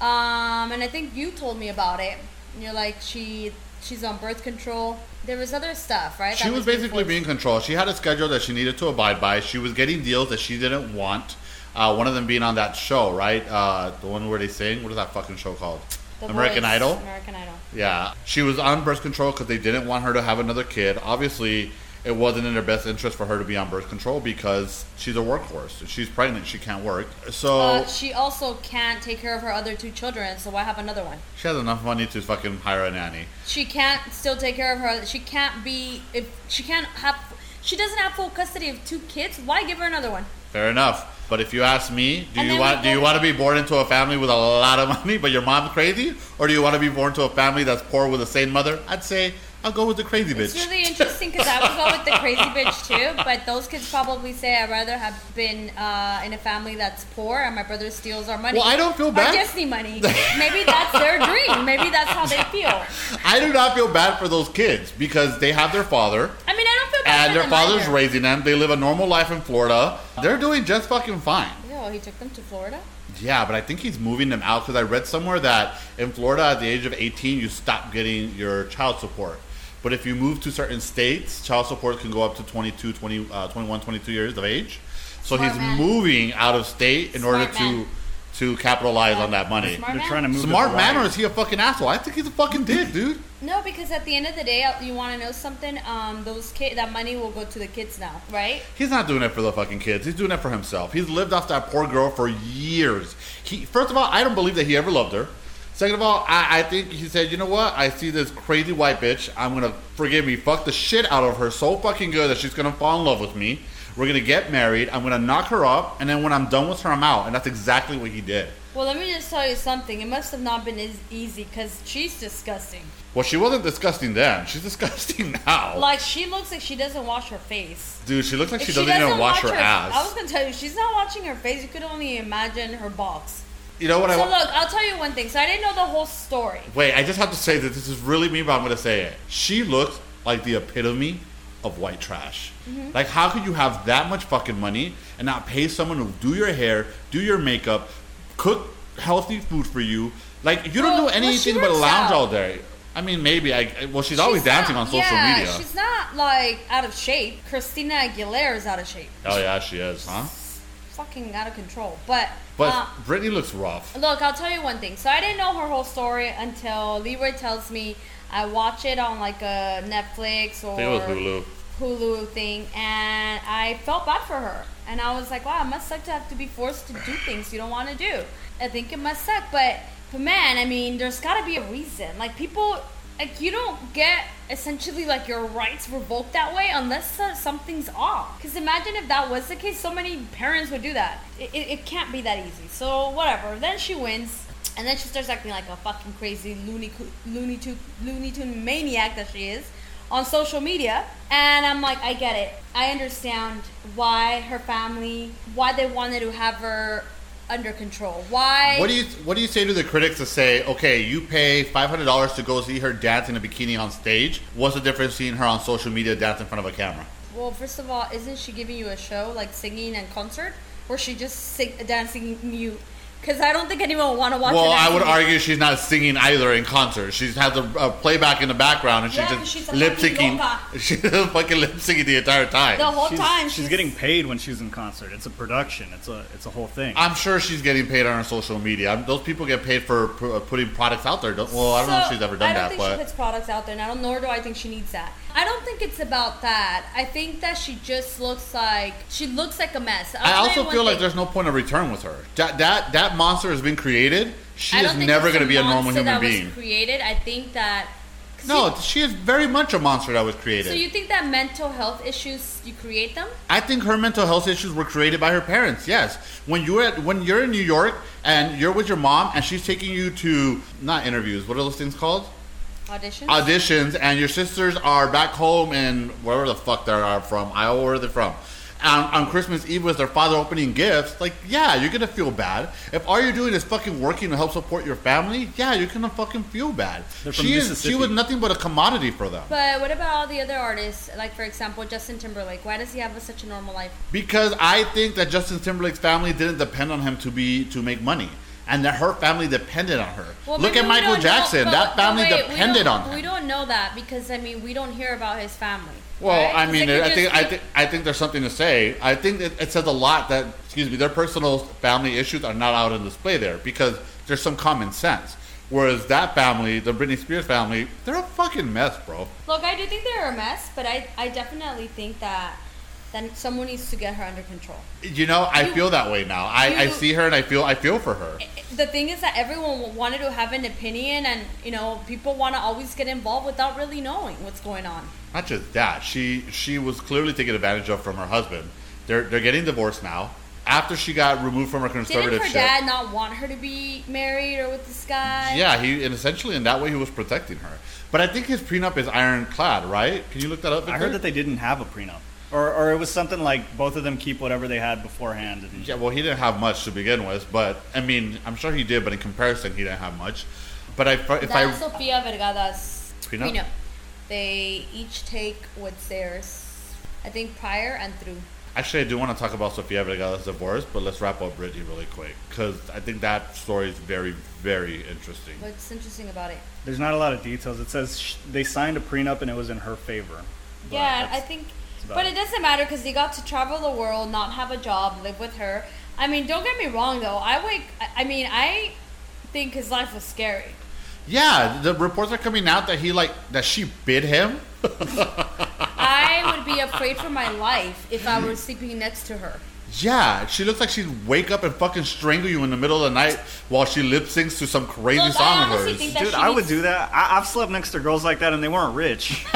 Um, and I think you told me about it. And You're like she, she's on birth control. There was other stuff, right? she that was basically being controlled. She had a schedule that she needed to abide by. She was getting deals that she didn't want. Uh, one of them being on that show, right? Uh, the one where they sing. What is that fucking show called? The American Voice, Idol. American Idol. Yeah, she was on birth control because they didn't want her to have another kid. Obviously, it wasn't in their best interest for her to be on birth control because she's a workhorse. She's pregnant. She can't work. So Uh, she also can't take care of her other two children, so why have another one? she has enough money to fucking hire a nanny. She can't still take care of her. She can't be if she can't have. She doesn't have full custody of two kids. Why give her another one? Fair enough. But if you ask me, do And you want do you want to be born into a family with a lot of money, but your mom's crazy, or do you want to be born to a family that's poor with a sane mother? I'd say I'll go with the crazy bitch. It's really interesting because I would go with the crazy bitch too, but those kids probably say I'd rather have been uh, in a family that's poor and my brother steals our money. Well, I don't feel bad. Disney money. (laughs) Maybe that's their dream. Maybe that's how they feel. I do not feel bad for those kids because they have their father. I mean, I don't feel bad and their father's either. raising them. They live a normal life in Florida. They're doing just fucking fine. Yo, he took them to Florida. Yeah, but I think he's moving them out because I read somewhere that in Florida, at the age of 18, you stop getting your child support. But if you move to certain states, child support can go up to 22, 20, uh, 21, 22 years of age. So Smart he's man. moving out of state in order Smart to man. to capitalize on that money. Smart They're man. trying to move. Smart man, or is he a fucking asshole? I think he's a fucking dick, dude. No, because at the end of the day, uh, you want to know something. Um, those kid, that money will go to the kids now, right? He's not doing it for the fucking kids. He's doing it for himself. He's lived off that poor girl for years. He first of all, I don't believe that he ever loved her. Second of all, I, I think he said, you know what? I see this crazy white bitch. I'm gonna forgive me, fuck the shit out of her so fucking good that she's gonna fall in love with me. We're gonna get married. I'm gonna knock her up, and then when I'm done with her, I'm out. And that's exactly what he did. Well, let me just tell you something. It must have not been as easy because she's disgusting. Well, she wasn't disgusting then. She's (laughs) disgusting now. Like she looks like she doesn't wash her face. Dude, she looks like she doesn't, even wash her, ass. I was gonna tell you, she's not washing her face. You could only imagine her box. You know what So I want? look, I'll tell you one thing. So I didn't know the whole story. Wait, I just have to say that this is really me, but I'm going to say it. She looks like the epitome of white trash. Mm-hmm. Like, how could you have that much fucking money and not pay someone to do your hair, do your makeup, cook healthy food for you? Like, you don't Well, do well, anything but lounge out. all day. I mean, maybe. I well, she's, always dancing on social yeah, media. She's not like out of shape. Christina Aguilera is out of shape. Oh yeah, she is, huh? Fucking out of control. But But uh, Britney looks rough. Look, I'll tell you one thing. So I didn't know her whole story until Leroy tells me. I watch it on like a Netflix or I think it was Hulu. Hulu thing, and I felt bad for her. And I was like, wow, it must suck to have to be forced to do things you don't want to do. I think it must suck, but but man, I mean, there's got to be a reason. Like people, like you don't get essentially like your rights revoked that way unless uh, something's off. Because imagine if that was the case, so many parents would do that. It, it, it can't be that easy. So whatever. Then she wins. And then she starts acting like a fucking crazy loony, Coo- loony, Tune, loony Tune maniac that she is on social media. And I'm like, I get it. I understand why her family, why they wanted to have her under control. Why? What do you What do you say to the critics that say, okay, you pay five hundred dollars to go see her dance in a bikini on stage? What's the difference seeing her on social media dance in front of a camera? Well, first of all, isn't she giving you a show like singing and concert, or she just sing, dancing mute? Because I don't think anyone would want to watch. Well, I would dancing. argue she's not singing either in concert. She has a, a playback in the background, and she's Yeah, but just lip fucking syncing. loca. (laughs) She's fucking lip syncing the entire time. the whole She's, time. she's getting paid when she's in concert. It's a production. It's a it's a whole thing. I'm sure she's getting paid on her social media. I'm- Those people get paid for pu- uh, putting products out there. Don't, well, I don't know if she's ever done I don't that, think she but puts products out there, and I don't, nor do I think she needs that. I don't think it's about that. I think that she just looks like she looks like a mess. I'll I also feel like thing. there's no point of return with her. That that that monster has been created. She is never going to be a normal human that being. Was created. I think that. No, you- she is very much a monster that was created. so you think that mental health issues you create them? I think her mental health issues were created by her parents. Yes, when you're at, when you're in New York and you're with your mom and she's taking you to not interviews. What are those things called? Auditions. Auditions, and your sisters are back home in wherever the fuck they are from, Iowa, where they're from. On, on Christmas Eve with their father opening gifts, like yeah, you're gonna feel bad. If all you're doing is fucking working to help support your family, yeah, you're gonna fucking feel bad. She is she was nothing but a commodity for them. But what about all the other artists? Like for example, Justin Timberlake. Why does he have a, such a normal life? Because I think that Justin Timberlake's family didn't depend on him to be to make money, and that her family depended on her. Well, Look at Michael Jackson. know- that family wait, depended on We don't know that because I mean we don't hear about his family. Well, right? I mean, I think I think I think there's something to say. I think it, it says a lot that excuse me, their personal family issues are not out on display there because there's some common sense. Whereas that family, the Britney Spears family, they're a fucking mess, bro. Look, I do think they're a mess, but I, I definitely think that that someone needs to get her under control. You know, I You- feel that way now. I, I see her and I feel I feel for her. The thing is that everyone wanted to have an opinion, and you know, people want to always get involved without really knowing what's going on. Not just that, she she was clearly taken advantage of from her husband. They're they're getting divorced now. After she got removed from her Didn't conservative her dad not want her to be married or with this guy? Yeah, he and essentially in that way he was protecting her. But I think his prenup is ironclad, right? Can you look that up? I heard that they didn't have a prenup, or or it was something like both of them keep whatever they had beforehand. And Yeah, well, he didn't have much to begin with, but I mean, I'm sure he did, but in comparison, he didn't have much. But I, if That's I, Sofia Vergara's Prenup? prenup. They each take what's theirs. I think prior and through. actually, I do want to talk about Sofia Vergara's divorce, but let's wrap up Britney really quick because I think that story is very, very interesting. What's interesting about it? there's not a lot of details. It says sh- they signed a prenup and it was in her favor. Yeah, I think, about but it. it doesn't matter because he got to travel the world, not have a job, live with her. I mean, don't get me wrong though. I wake. I- I mean, I think his life was scary. Yeah, the reports are coming out that he like that she bit him. (laughs) I (laughs) would be afraid for my life if I were sleeping next to her. Yeah, she looks like she'd wake up and fucking strangle you in the middle of the night while she lip syncs to some crazy Look, song of hers. Dude, I would do that. I- I've slept next to girls like that and they weren't rich. (laughs)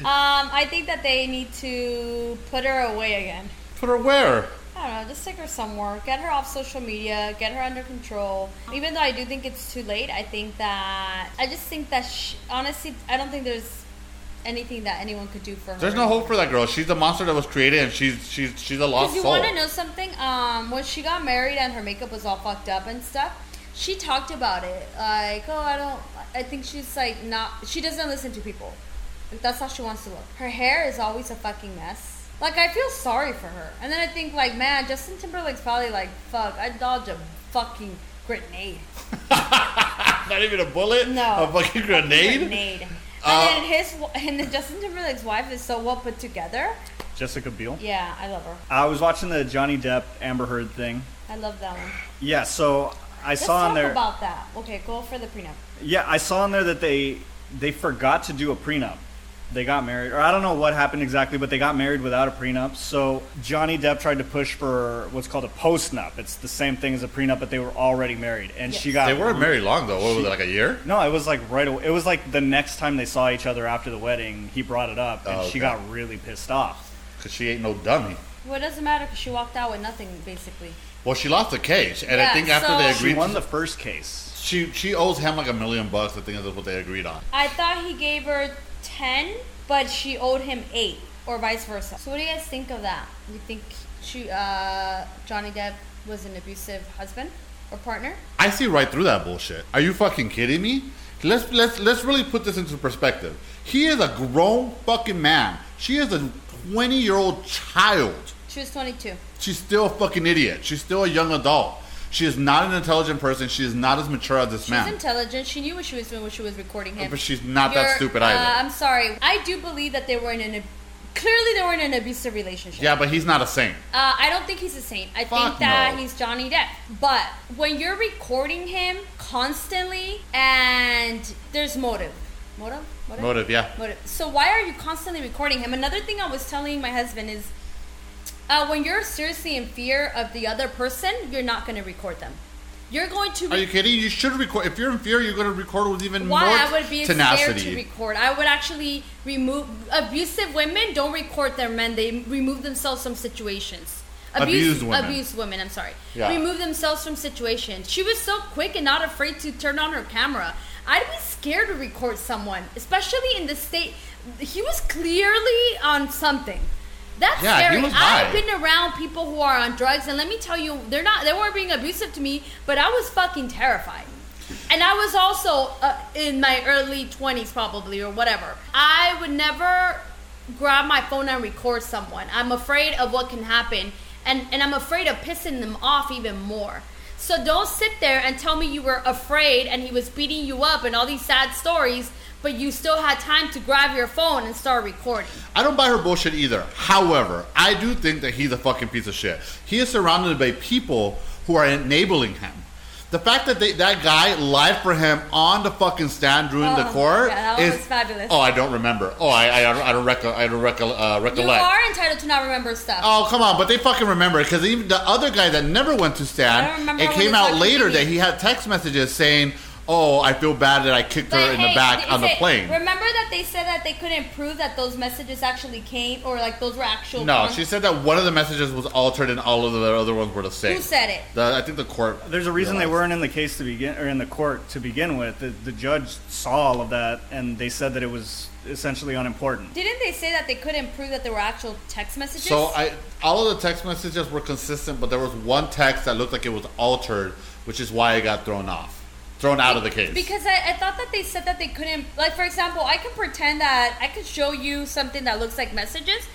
Um, I think that they need to put her away again. Put her where? I don't know, just take her somewhere, get her off social media, get her under control. Even though I do think it's too late, I think that I just think that she, honestly, I don't think there's anything that anyone could do for her. There's no hope for that girl. She's the monster that was created, and she's she's she's a lost Because you soul. want to know something? Um, when she got married and her makeup was all fucked up and stuff, she talked about it. Like, oh, I don't. I think she's like not. She doesn't listen to people. That's how she wants to look. Her hair is always a fucking mess. Like, I feel sorry for her. And then I think, like, man, Justin Timberlake's probably like, fuck, I dodged a fucking grenade. (laughs) Not even a bullet. No. A fucking grenade. Grenade. Uh, and then his and then Justin Timberlake's wife is so well put together. Jessica Biel. Yeah, I love her. I was watching the Johnny Depp Amber Heard thing. I love that one. Yeah, so I Let's saw on there. about that. Okay, go for the prenup. Yeah, I saw on there that they they forgot to do a prenup. They got married, or I don't know what happened exactly, but they got married without a prenup. So Johnny Depp tried to push for what's called a postnup. It's the same thing as a prenup, but they were already married, and she got They weren't married long though. What was it, like a year? No, it was like right away. It was like the next time they saw each other after the wedding, he brought it up, and Oh, she got really pissed off. Because she ain't no dummy. Well, it doesn't matter because she walked out with nothing, basically. Well, she lost the case, and I think after so- they agreed, She won the first case. she she owes him like a million bucks. I think is what they agreed on. I thought he gave her 10, but she owed him 8, or vice versa. So, what do you guys think of that? You think she, uh, Johnny Depp was an abusive husband or partner? I see right through that bullshit. Are you fucking kidding me? Let's let's let's really put this into perspective. He is a grown fucking man. She is a twenty year old child. She was 22. She's still a fucking idiot. She's still a young adult. She is not an intelligent person. She is not as mature as this She's man. She's intelligent. She knew what she was doing when she was recording him. But she's not that You're- stupid uh, either. I'm sorry. I do believe that they were in an. Clearly, they were in an abusive relationship. yeah, but he's not a saint. Uh, I don't think he's a saint. I Fuck think that no. he's Johnny Depp. But when you're recording him constantly and there's motive. Motive? Motive, yeah. Motive. So why are you constantly recording him? Another thing I was telling my husband is uh, when you're seriously in fear of the other person, you're not going to record them. You're going to Are you kidding? You should record. If you're in fear, you're going to record with even why more I would be scared to record. I would actually remove abusive women. Don't record their men. They remove themselves from situations. Abused women. Abused women. I'm sorry. Yeah. Remove themselves from situations. She was so quick and not afraid to turn on her camera. I'd be scared to record someone, especially in the state. He was clearly on something. That's Yeah, scary. I've been around people who are on drugs, and let me tell you, they're not. They weren't being abusive to me, but I was fucking terrified. And I was also uh, in my early 20s, probably, or whatever. I would never grab my phone and record someone. I'm afraid of what can happen, and, and I'm afraid of pissing them off even more. So don't sit there and tell me you were afraid and he was beating you up and all these sad stories, but you still had time to grab your phone and start recording. I don't buy her bullshit either. However, I do think that he's a fucking piece of shit. He is surrounded by people who are enabling him. The fact that they, that guy lied for him on the fucking stand during the Oh, court yeah, that is was fabulous. Oh, I don't remember. Oh, I I, I don't I recol- I don't recol- uh, You recollect. are entitled to not remember stuff. Oh come on, but they fucking remember because even the other guy that never went to stand, it came out later TV. that he had text messages saying, "Oh, I feel bad that I kicked her But in the hey, back is on the it- plane." Remember that they said that they couldn't prove that those messages actually came, or like those were actual. No, ones? she said that one of the messages was altered and all of the other ones were the same. Who said it? The, I think the court. There's a reason they realized. weren't in the case to begin, or in the court to begin with. The, the judge saw all of that, and they said that it was essentially unimportant. Didn't they say that they couldn't prove that there were actual text messages? So I, all of the text messages were consistent, but there was one text that looked like it was altered, which is why it got thrown off, thrown out of the case. Because I, I thought that they said that they couldn't, like for example, I can pretend that I could show you something that looks like messages,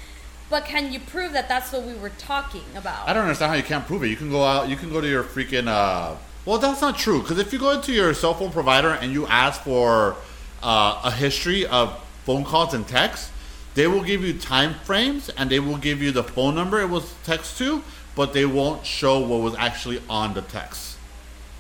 but can you prove that that's what we were talking about? I don't understand how you can't prove it. You can go out, you can go to your freaking. Uh, well, that's not true because if you go into your cell phone provider and you ask for uh, a history of phone calls and texts, they will give you time frames and they will give you the phone number it was text to, but they won't show what was actually on the text.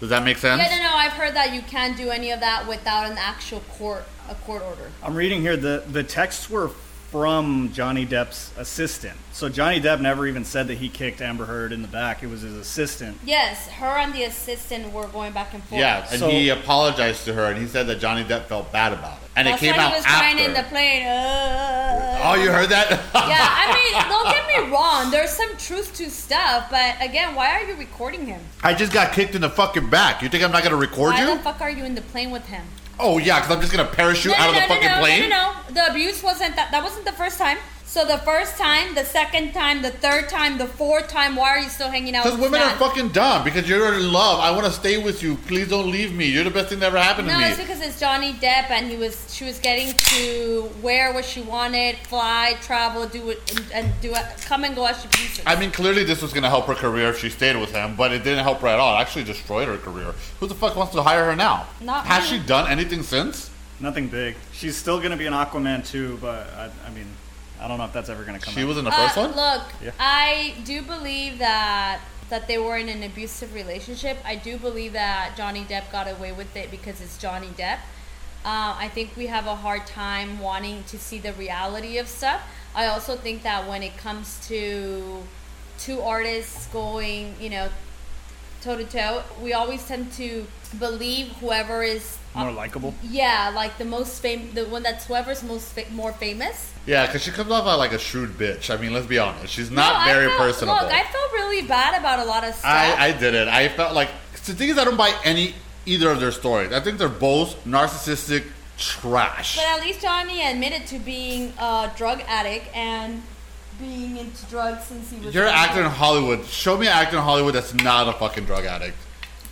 Does that make sense? Yeah, no, no. I've heard that you can't do any of that without an actual court, a court order. I'm reading here the the texts were from Johnny Depp's assistant. So Johnny Depp never even said that he kicked Amber Heard in the back. It was his assistant. Yes, her and the assistant were going back and forth. Yeah, and So- he apologized to her and he said that Johnny Depp felt bad about it. And it came why out he was after. crying in the plane. Uh, oh, you heard that? (laughs) yeah, I mean, don't get me wrong. There's some truth to stuff, but again, why are you recording him? I just got kicked in the fucking back. You think I'm not gonna record Why you? the fuck are you in the plane with him? Oh yeah, because I'm just gonna parachute out of the fucking no, plane. No, no, no. The abuse wasn't that. That wasn't the first time. So the first time, the second time, the third time, the fourth time, why are you still hanging out? Because women this are fucking dumb. Because you're in love. I want to stay with you. Please don't leave me. You're the best thing that ever happened No, to me. No, it's because it's Johnny Depp, and he was she was getting to wear what she wanted, fly, travel, do it, and, and do it, come and go as she pleases. I mean, clearly this was going to help her career if she stayed with him, but it didn't help her at all. It actually destroyed her career. Who the fuck wants to hire her now? Not Has me. she done anything since? Nothing big. She's still gonna be an Aquaman too, but I, I mean, I don't know if that's ever gonna come. She out. was in the Uh, first one? Look, Yeah. I do believe that that they were in an abusive relationship. I do believe that Johnny Depp got away with it because it's Johnny Depp. Uh, I think we have a hard time wanting to see the reality of stuff. I also think that when it comes to two artists going, you know, toe to toe, we always tend to believe whoever is uh, more likable. yeah, like the most fam, the one that's whoever's most fa- more famous. Yeah, because she comes off like a shrewd bitch. I mean, let's be honest. She's not No, I very felt- personable. Look, I felt really bad about a lot of stuff. I, I did it. I felt like the thing is, I don't buy any either of their stories. I think they're both narcissistic trash. but at least Johnny admitted to being a drug addict and being into drugs since he was. You're an young. actor in Hollywood. Show me an actor in Hollywood that's not a fucking drug addict.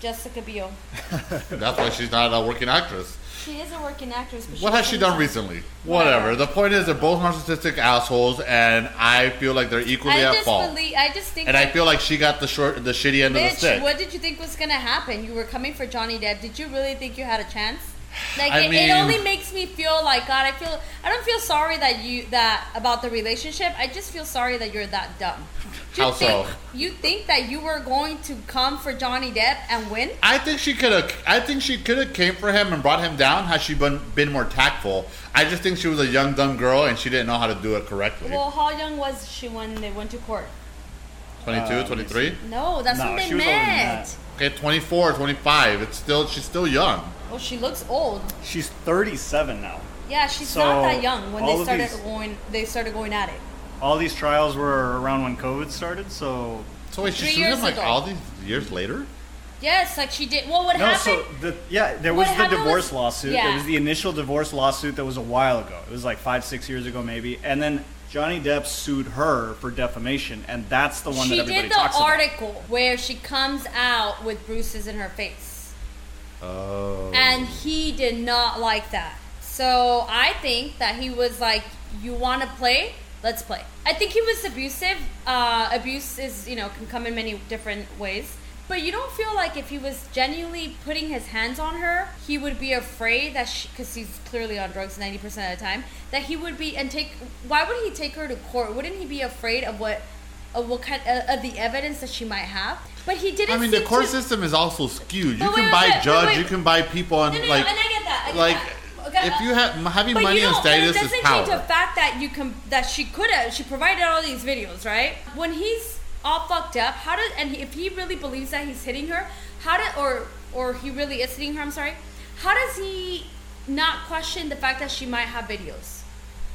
Jessica Biel. (laughs) That's why she's not a working actress. She is a working actress. But What has she done recently? Whatever. The point is, they're both narcissistic assholes, and I feel like they're equally I at just fault. believe. I just think. And I feel like she got the short, the shitty end of the stick. what did you think was gonna happen? You were coming for Johnny Depp. Did you really think you had a chance? Like I it, mean- it only makes me feel like God. I feel I don't feel sorry that you that about the relationship. I just feel sorry that you're that dumb. You How think, so? You think that you were going to come for Johnny Depp and win? I think she could have. I think she could have came for him and brought him down had she been been more tactful. I just think she was a young dumb girl and she didn't know how to do it correctly. Well, how young was she when they went to court? 22, Uh, 23? No, that's No, when they she was older than met. that. Okay, 24, 25. It's still she's still young. Well, she looks old. She's 37 now. Yeah, she's So, not that young when they started these- going. They started going at it. All these trials were around when COVID started, so So wait, she sued him like ago. all these years later? Yes, like she did. Well, what no. happened? So the yeah, there was the divorce was- lawsuit. yeah. It was the initial divorce lawsuit that was a while ago. It was like five, six years ago, maybe. And then Johnny Depp sued her for defamation, and that's the one she that everybody did the talks about. article where she comes out with bruises in her face, Oh. and he did not like that. So I think that he was like, "You want to play? Let's play." I think he was abusive. Uh, abuse is, you know, can come in many different ways. But you don't feel like if he was genuinely putting his hands on her, he would be afraid that she, because he's clearly on drugs ninety percent of the time, that he would be and take. Why would he take her to court? Wouldn't he be afraid of what, of what kind of, of the evidence that she might have? But he didn't. I mean, the court to- system is also skewed. You But can wait, buy wait, wait, judge, wait. you can buy people, and No, no, no, like, and I get that. I get like that. Okay, if uh, you have having money and don't, but it status doesn't is change the fact that you can that she could have she provided all these videos, right? When he's all fucked up, how did and if he really believes that he's hitting her, how did or or he really is hitting her? I'm sorry. How does he not question the fact that she might have videos?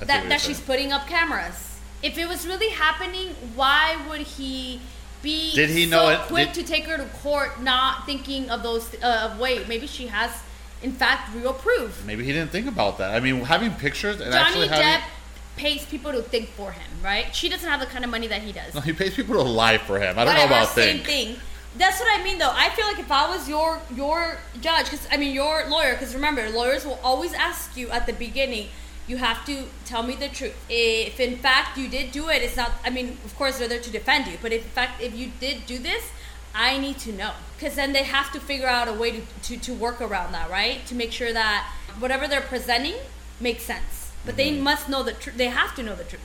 That that she's putting up cameras. If it was really happening, why would he be Did he so know it- quick did- to take her to court, not thinking of those uh, of wait, maybe she has in fact real proof. Maybe he didn't think about that. I mean, having pictures and Johnny actually Depp pays people to think for him, right? She doesn't have the kind of money that he does. No, he pays people to lie for him. I don't Whatever, know about same think. thing. That's what I mean, though. I feel like if I was your your judge, because I mean your lawyer, because remember, lawyers will always ask you at the beginning. You have to tell me the truth. If in fact you did do it, it's not. I mean, of course they're there to defend you, but if in fact if you did do this, I need to know because then they have to figure out a way to, to to work around that, right? To make sure that whatever they're presenting makes sense. But they Mm-hmm. must know the truth. They have to know the truth.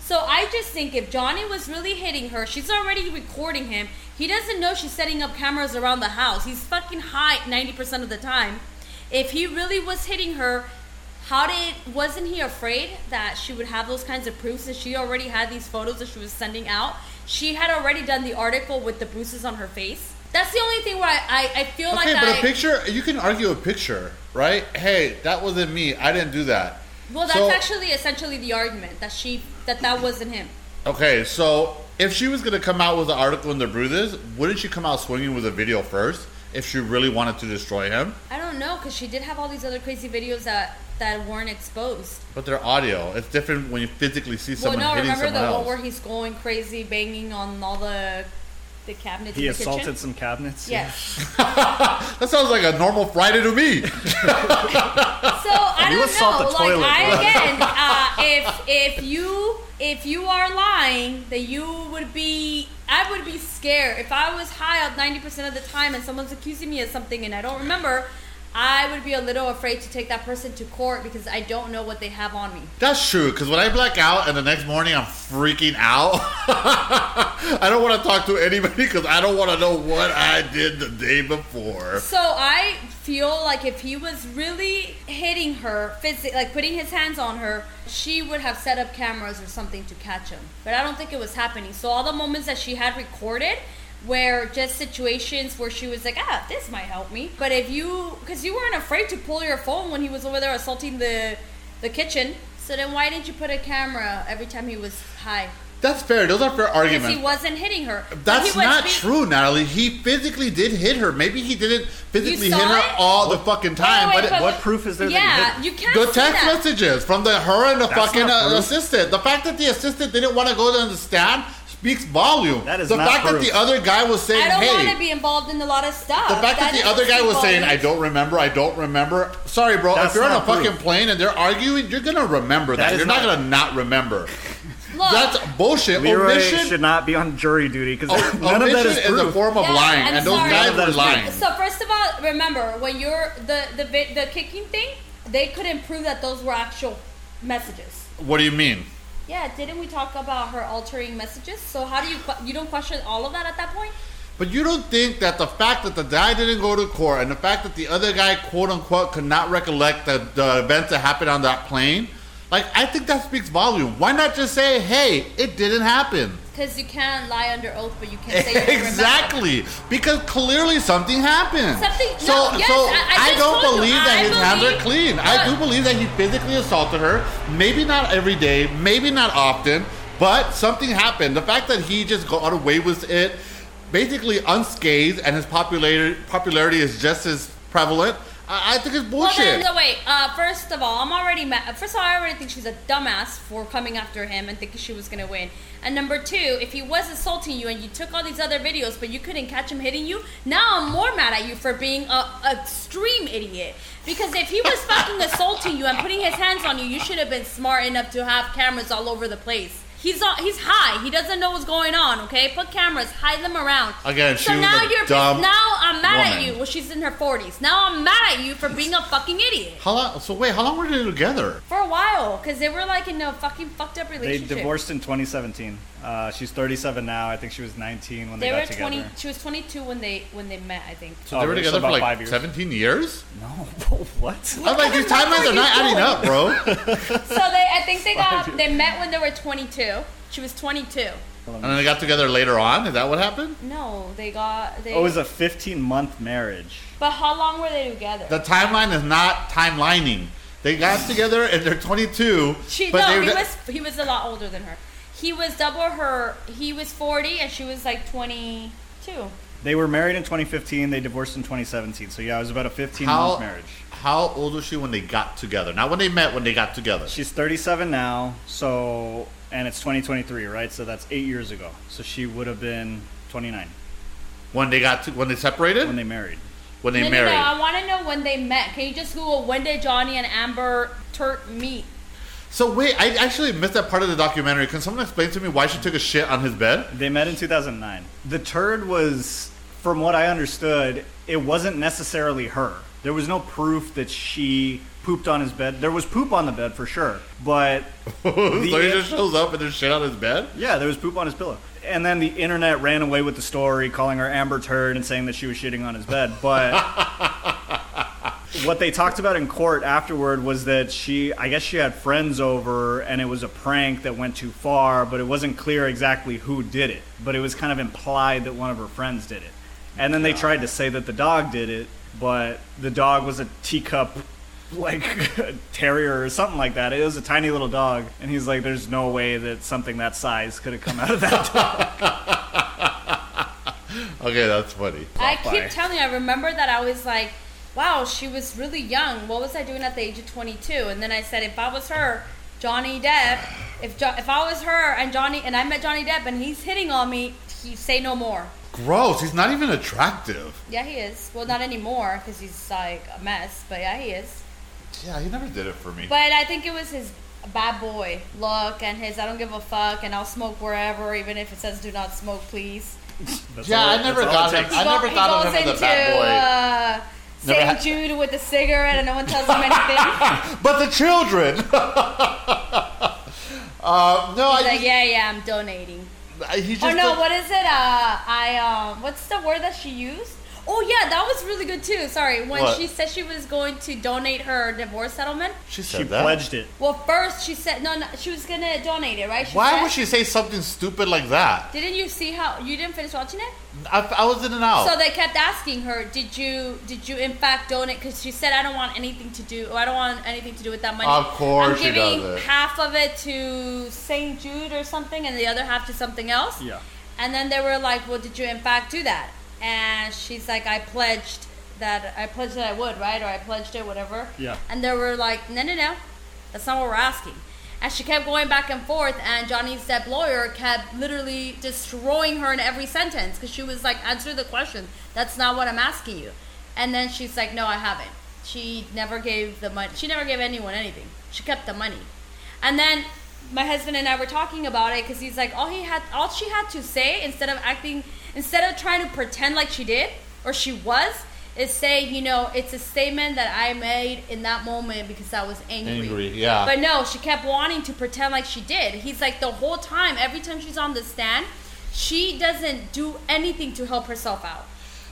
So I just think if Johnny was really hitting her, she's already recording him. He doesn't know she's setting up cameras around the house. He's fucking high 90% of the time. If he really was hitting her, how did wasn't he afraid that she would have those kinds of proofs that she already had these photos that she was sending out? She had already done the article with the bruises on her face. That's the only thing where I, I, I feel Okay, like but I a picture, you can argue a picture, right? Hey, that wasn't me. I didn't do that. well that's So- actually essentially the argument that she that that wasn't him. Okay, so if she was gonna come out with an article in the bruises, wouldn't she come out swinging with a video first if she really wanted to destroy him? I don't don't know because she did have all these other crazy videos that that weren't exposed. But they're audio. It's different when you physically see someone Well, someone no, hitting remember someone the else. one where he's going crazy, banging on all the the cabinets He in the assaulted kitchen? some cabinets. Yes. (laughs) that sounds like a normal Friday to me. (laughs) So I You don't assault know. the Like toilet, I again, (laughs) uh, if if you if you are lying, that you would be. I would be scared if I was high ninety percent of the time and someone's accusing me of something and I don't remember. I would be a little afraid to take that person to court because I don't know what they have on me. That's true, because when I black out and the next morning I'm freaking out, (laughs) I don't want to talk to anybody because I don't want to know what I did the day before. So I feel like if he was really hitting her, like putting his hands on her, she would have set up cameras or something to catch him. But I don't think it was happening. So all the moments that she had recorded were just situations where she was like, ah, this might help me. But if you, because you weren't afraid to pull your phone when he was over there assaulting the the kitchen. So then why didn't you put a camera every time he was high? That's fair. Those are fair Because arguments. he wasn't hitting her. That's he not being- true, Natalie. He physically did hit her. Maybe he didn't physically hit her it? all the fucking time, Wait, wait, but, but- it, What proof is there that Yeah, hit? you can't the see text that. messages from the her and the That's fucking uh, assistant. The fact that the assistant didn't want to go to the stand speaks volume. That is the not fact proof. that the other guy was saying, I don't "Hey." want to be involved in a lot of stuff. The fact that, the other guy was saying, "I don't remember, I don't remember." Sorry, bro. That's if you're on a proof. fucking plane and they're arguing, you're gonna remember that. That is you're not, not- gonna not remember. Look, That's bullshit. Leroy Omission, should not be on jury duty because o- oh, none of that is, omission is is, a form of Yeah, lying, I'm and those sorry. guys None of that were lying. So first of all, remember when you're the the the kicking thing, they couldn't prove that those were actual messages. What do you mean? Yeah, didn't we talk about her altering messages? So how do you you don't question all of that at that point? But you don't think that the fact that the guy didn't go to court and the fact that the other guy, quote unquote, could not recollect the, the events that happened on that plane, like, I think that speaks volume. Why not just say, hey, it didn't happen? Because you can't lie under oath, but you can say you don't remember. exactly. Because clearly something happened. Something- So, no, yes, so I- I just don't told you, believe that I his hands are believe- clean. I do believe that he physically assaulted her. Maybe not every day, maybe not often, but something happened. The fact that he just got away with it, basically unscathed, and his popularity popularity is just as prevalent. I, I think it's Well, then, no, wait. Uh, first of all, I'm already mad. First of all, I already think she's a dumbass for coming after him and thinking she was gonna win. And number two, if he was assaulting you and you took all these other videos, but you couldn't catch him hitting you, now I'm more mad at you for being a extreme idiot. Because if he was fucking (laughs) assaulting you and putting his hands on you, you should have been smart enough to have cameras all over the place. He's on, he's high. He doesn't know what's going on. Okay, put cameras, hide them around. Again, so she was now a you're dumb now I'm mad at you. Well, she's in her 40s. Now I'm mad at you for being a fucking idiot. how long? So wait, how long were they together? For a while, because they were like in a fucking fucked up relationship. They relationship. divorced in 2017. Uh, she's 37 now. I think she was 19 when they, They got were together. 20. She was 22 when they when they met. I think. So Oh, they were together for like five years. 17 years? No, (laughs) what? I was like, these timelines are not adding up, bro. (laughs) So they, I think they got they met when they were 22. She was 22. And then they got together later on. Is that what happened? No, they got they. Oh, it was a 15 month marriage. but how long were they together? The timeline is not timelining. They got together and they're 22. she but no, they he was he was a lot older than her. He was double her. He was 40 and she was like 22. They were married in 2015. They divorced in 2017. So yeah, it was about a 15 How month marriage. how old was she when they got together? Not when they met, when they got together. She's 37 now. So and it's 2023, right? So that's eight years ago. So she would have been 29 When they got to, when they separated, when they married. when they no, married. no, no. I want to know when they met. Can you just Google when did Johnny and Amber Turt meet? So wait, I actually missed that part of the documentary. Can someone explain to me why she took a shit on his bed? They met in 2009. The turd was, from what I understood, it wasn't necessarily her. There was no proof that she pooped on his bed. There was poop on the bed for sure, but (laughs) so he just shows up and there's shit on his bed. yeah, there was poop on his pillow. And then the internet ran away with the story, calling her Amber Turd and saying that she was shitting on his bed. But (laughs) what they talked about in court afterward was that she, I guess she had friends over and it was a prank that went too far, but it wasn't clear exactly who did it. But it was kind of implied that one of her friends did it. And then they tried to say that the dog did it, but the dog was a teacup like (laughs) terrier or something like that. It was a tiny little dog, and he's like, "There's no way that something that size could have come out of that dog." (laughs) Okay, that's funny. I keep telling you, I remember that I was like, wow, she was really young. What was I doing at the age of 22? And then I said, if I was her, Johnny Depp, if jo- if I was her and Johnny and I met Johnny Depp and he's hitting on me, he say no more. Gross. He's not even attractive. Yeah, he is. Well, not anymore because he's like a mess. But yeah, he is. Yeah, he never did it for me. But I think it was his bad boy look and his I don't give a fuck and I'll smoke wherever, even if it says do not smoke, please. (laughs) That's Yeah, all- I never that's got him. I never go- thought of him as a bad boy. Uh, Never St. had- Jude with a cigarette and no one tells him anything. (laughs) But the children. (laughs) uh, no, I. Like, just, yeah, yeah, I'm donating. He just. Oh no, did- what is it? Uh, I um, what's the word that she used? Oh yeah, that was really good too. Sorry, when What? she said she was going to donate her divorce settlement. She said She that. pledged it. Well, first she said no, no she was gonna donate it, right? She Why said- would she say something stupid like that? Didn't you see how you didn't finish watching it? I, I was in and out. So they kept asking her, "Did you did you in fact donate?" Because she said, "I don't want anything to do. Or I don't want anything to do with that money. Of course I'm she giving does it. half of it to St. Jude or something, and the other half to something else." Yeah. And then they were like, "Well, did you in fact do that?" And she's like, "I pledged that I pledged that I would, right? Or I pledged it, whatever." Yeah. And they were like, "No, no, no, that's not what we're asking." And she kept going back and forth, and Johnny's Depp lawyer kept literally destroying her in every sentence because she was like, "Answer the question. That's not what I'm asking you." And then she's like, "No, I haven't." She never gave the money. She never gave anyone anything. She kept the money. And then my husband and I were talking about it because he's like, all he had, all she had to say instead of acting, instead of trying to pretend like she did or she was, is say, you know, it's a statement that I made in that moment because I was angry. Angry, yeah. But no, she kept wanting to pretend like she did. He's like, the whole time, every time she's on the stand, she doesn't do anything to help herself out.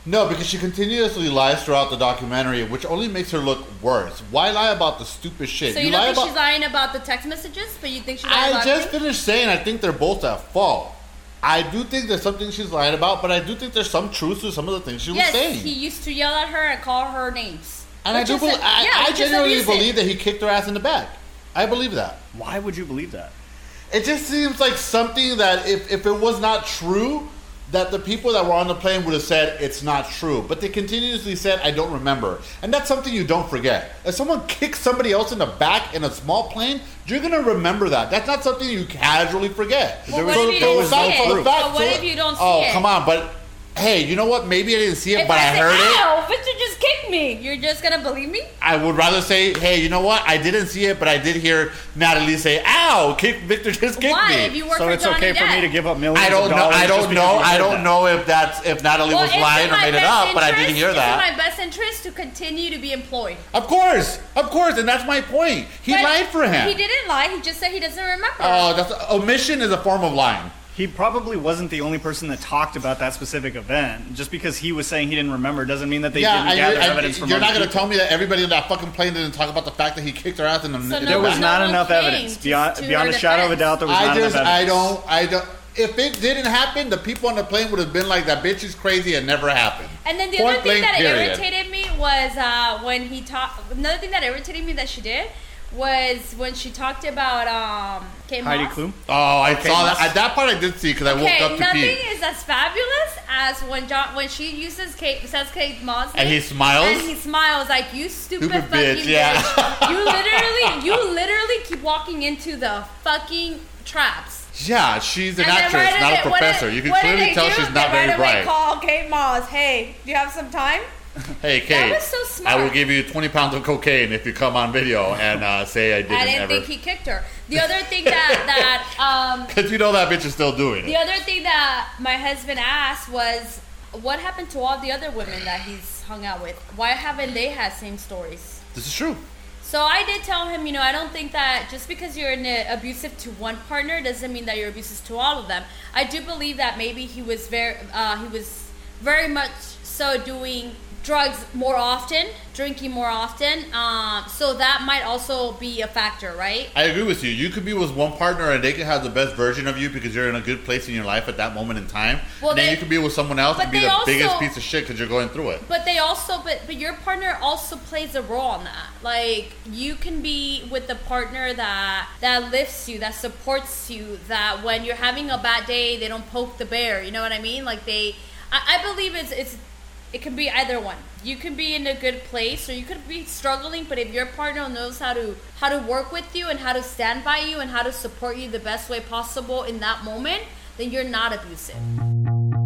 No, because she continuously lies throughout the documentary, which only makes her look worse. Why lie about the stupid shit? So you, don't lie think about. she's lying about the text messages, but you think she's lying I about just everything? finished saying I think they're both at fault. I do think there's something she's lying about, but I do think there's some truth to some of the things she was Yes, saying. he used to yell at her and call her names. and I Which do is believe, a- I, yeah, I which is genuinely abusive. believe that he kicked her ass in the back. I believe that. Why would you believe that? It just seems like something that if, if it was not true, that the people that were on the plane would have said it's not true. But they continuously said, I don't remember. And that's something you don't forget. If someone kicks somebody else in the back in a small plane, you're going to remember that. That's not something you casually forget. Well, what if you don't fact- see it? fact- But what if you don't see oh, it? come on. But hey, you know what? Maybe I didn't see it, If but I say, heard it. Ow, Victor just kicked me. You're just gonna believe me? I would rather say, hey, you know what? I didn't see it, but I did hear Natalie say, ow, kick, Victor just kicked Why? me. If you work So for it's Johnny okay for me to give up millions I don't of know. I don't know. I don't that. know if that's if Natalie was lying in or my made it best up, but I didn't interest- hear It's that. in my best interest to continue to be employed. Of course, of course, and that's my point. He But lied for him. He didn't lie. He just said he doesn't remember. Oh, that's omission is a form of lying. He probably wasn't the only person that talked about that specific event. Just because he was saying he didn't remember doesn't mean that they yeah, didn't and gather you're, and evidence from you're not going to tell me that everybody on that fucking plane didn't talk about the fact that he kicked her ass in the. So in no There was one- not enough evidence. Beyond, beyond her a shadow of a doubt, there was I not just, enough I don't, I don't. If it didn't happen, the people on the plane would have been like, "That bitch is crazy," It never happened. And then the Point other thing that period. irritated me was uh, when he talked. Another thing that irritated me that she did was when she talked about um, Kate Heidi Moss. Klum? Oh, I Okay, saw that. Moss. At that part, I did see because I woke Okay, up to nothing pee. is as fabulous as when John when she uses Kate says Kate Moss And he smiles? and he smiles like you stupid, Stupid fucking bitch, yeah. bitch. (laughs) You literally you literally keep walking into the fucking traps. Yeah, she's an And then actress, right not a away- what did- professor. You can what did clearly they tell do? she's They not very right away bright. Call Kate Moss. Hey, do you have some time? (laughs) Hey, Kate, was so I will give you 20 pounds of cocaine if you come on video and uh, say I didn't, I didn't ever. think he kicked her. The other thing that (laughs) that um, Because you know that bitch is still doing it. the other thing that my husband asked was, what happened to all the other women that he's hung out with? Why haven't they had same stories? This is true. So I did tell him, you know, I don't think that just because you're abusive to one partner doesn't mean that you're abusive to all of them. I do believe that maybe he was very, uh, he was very much so doing drugs more often, drinking more often. Um, so that might also be a factor, right? I agree with you. You could be with one partner and they could have the best version of you because you're in a good place in your life at that moment in time. Well, and then they- you could be with someone else and be the also- biggest piece of shit because you're going through it. But they also, but but your partner also plays a role in that. Like you can be with the partner that that lifts you, that supports you, that when you're having a bad day, they don't poke the bear. You know what I mean? Like they, I, I believe it's it's It can be either one. You can be in a good place or you could be struggling, but if your partner knows how to how to work with you and how to stand by you and how to support you the best way possible in that moment, then you're not abusive.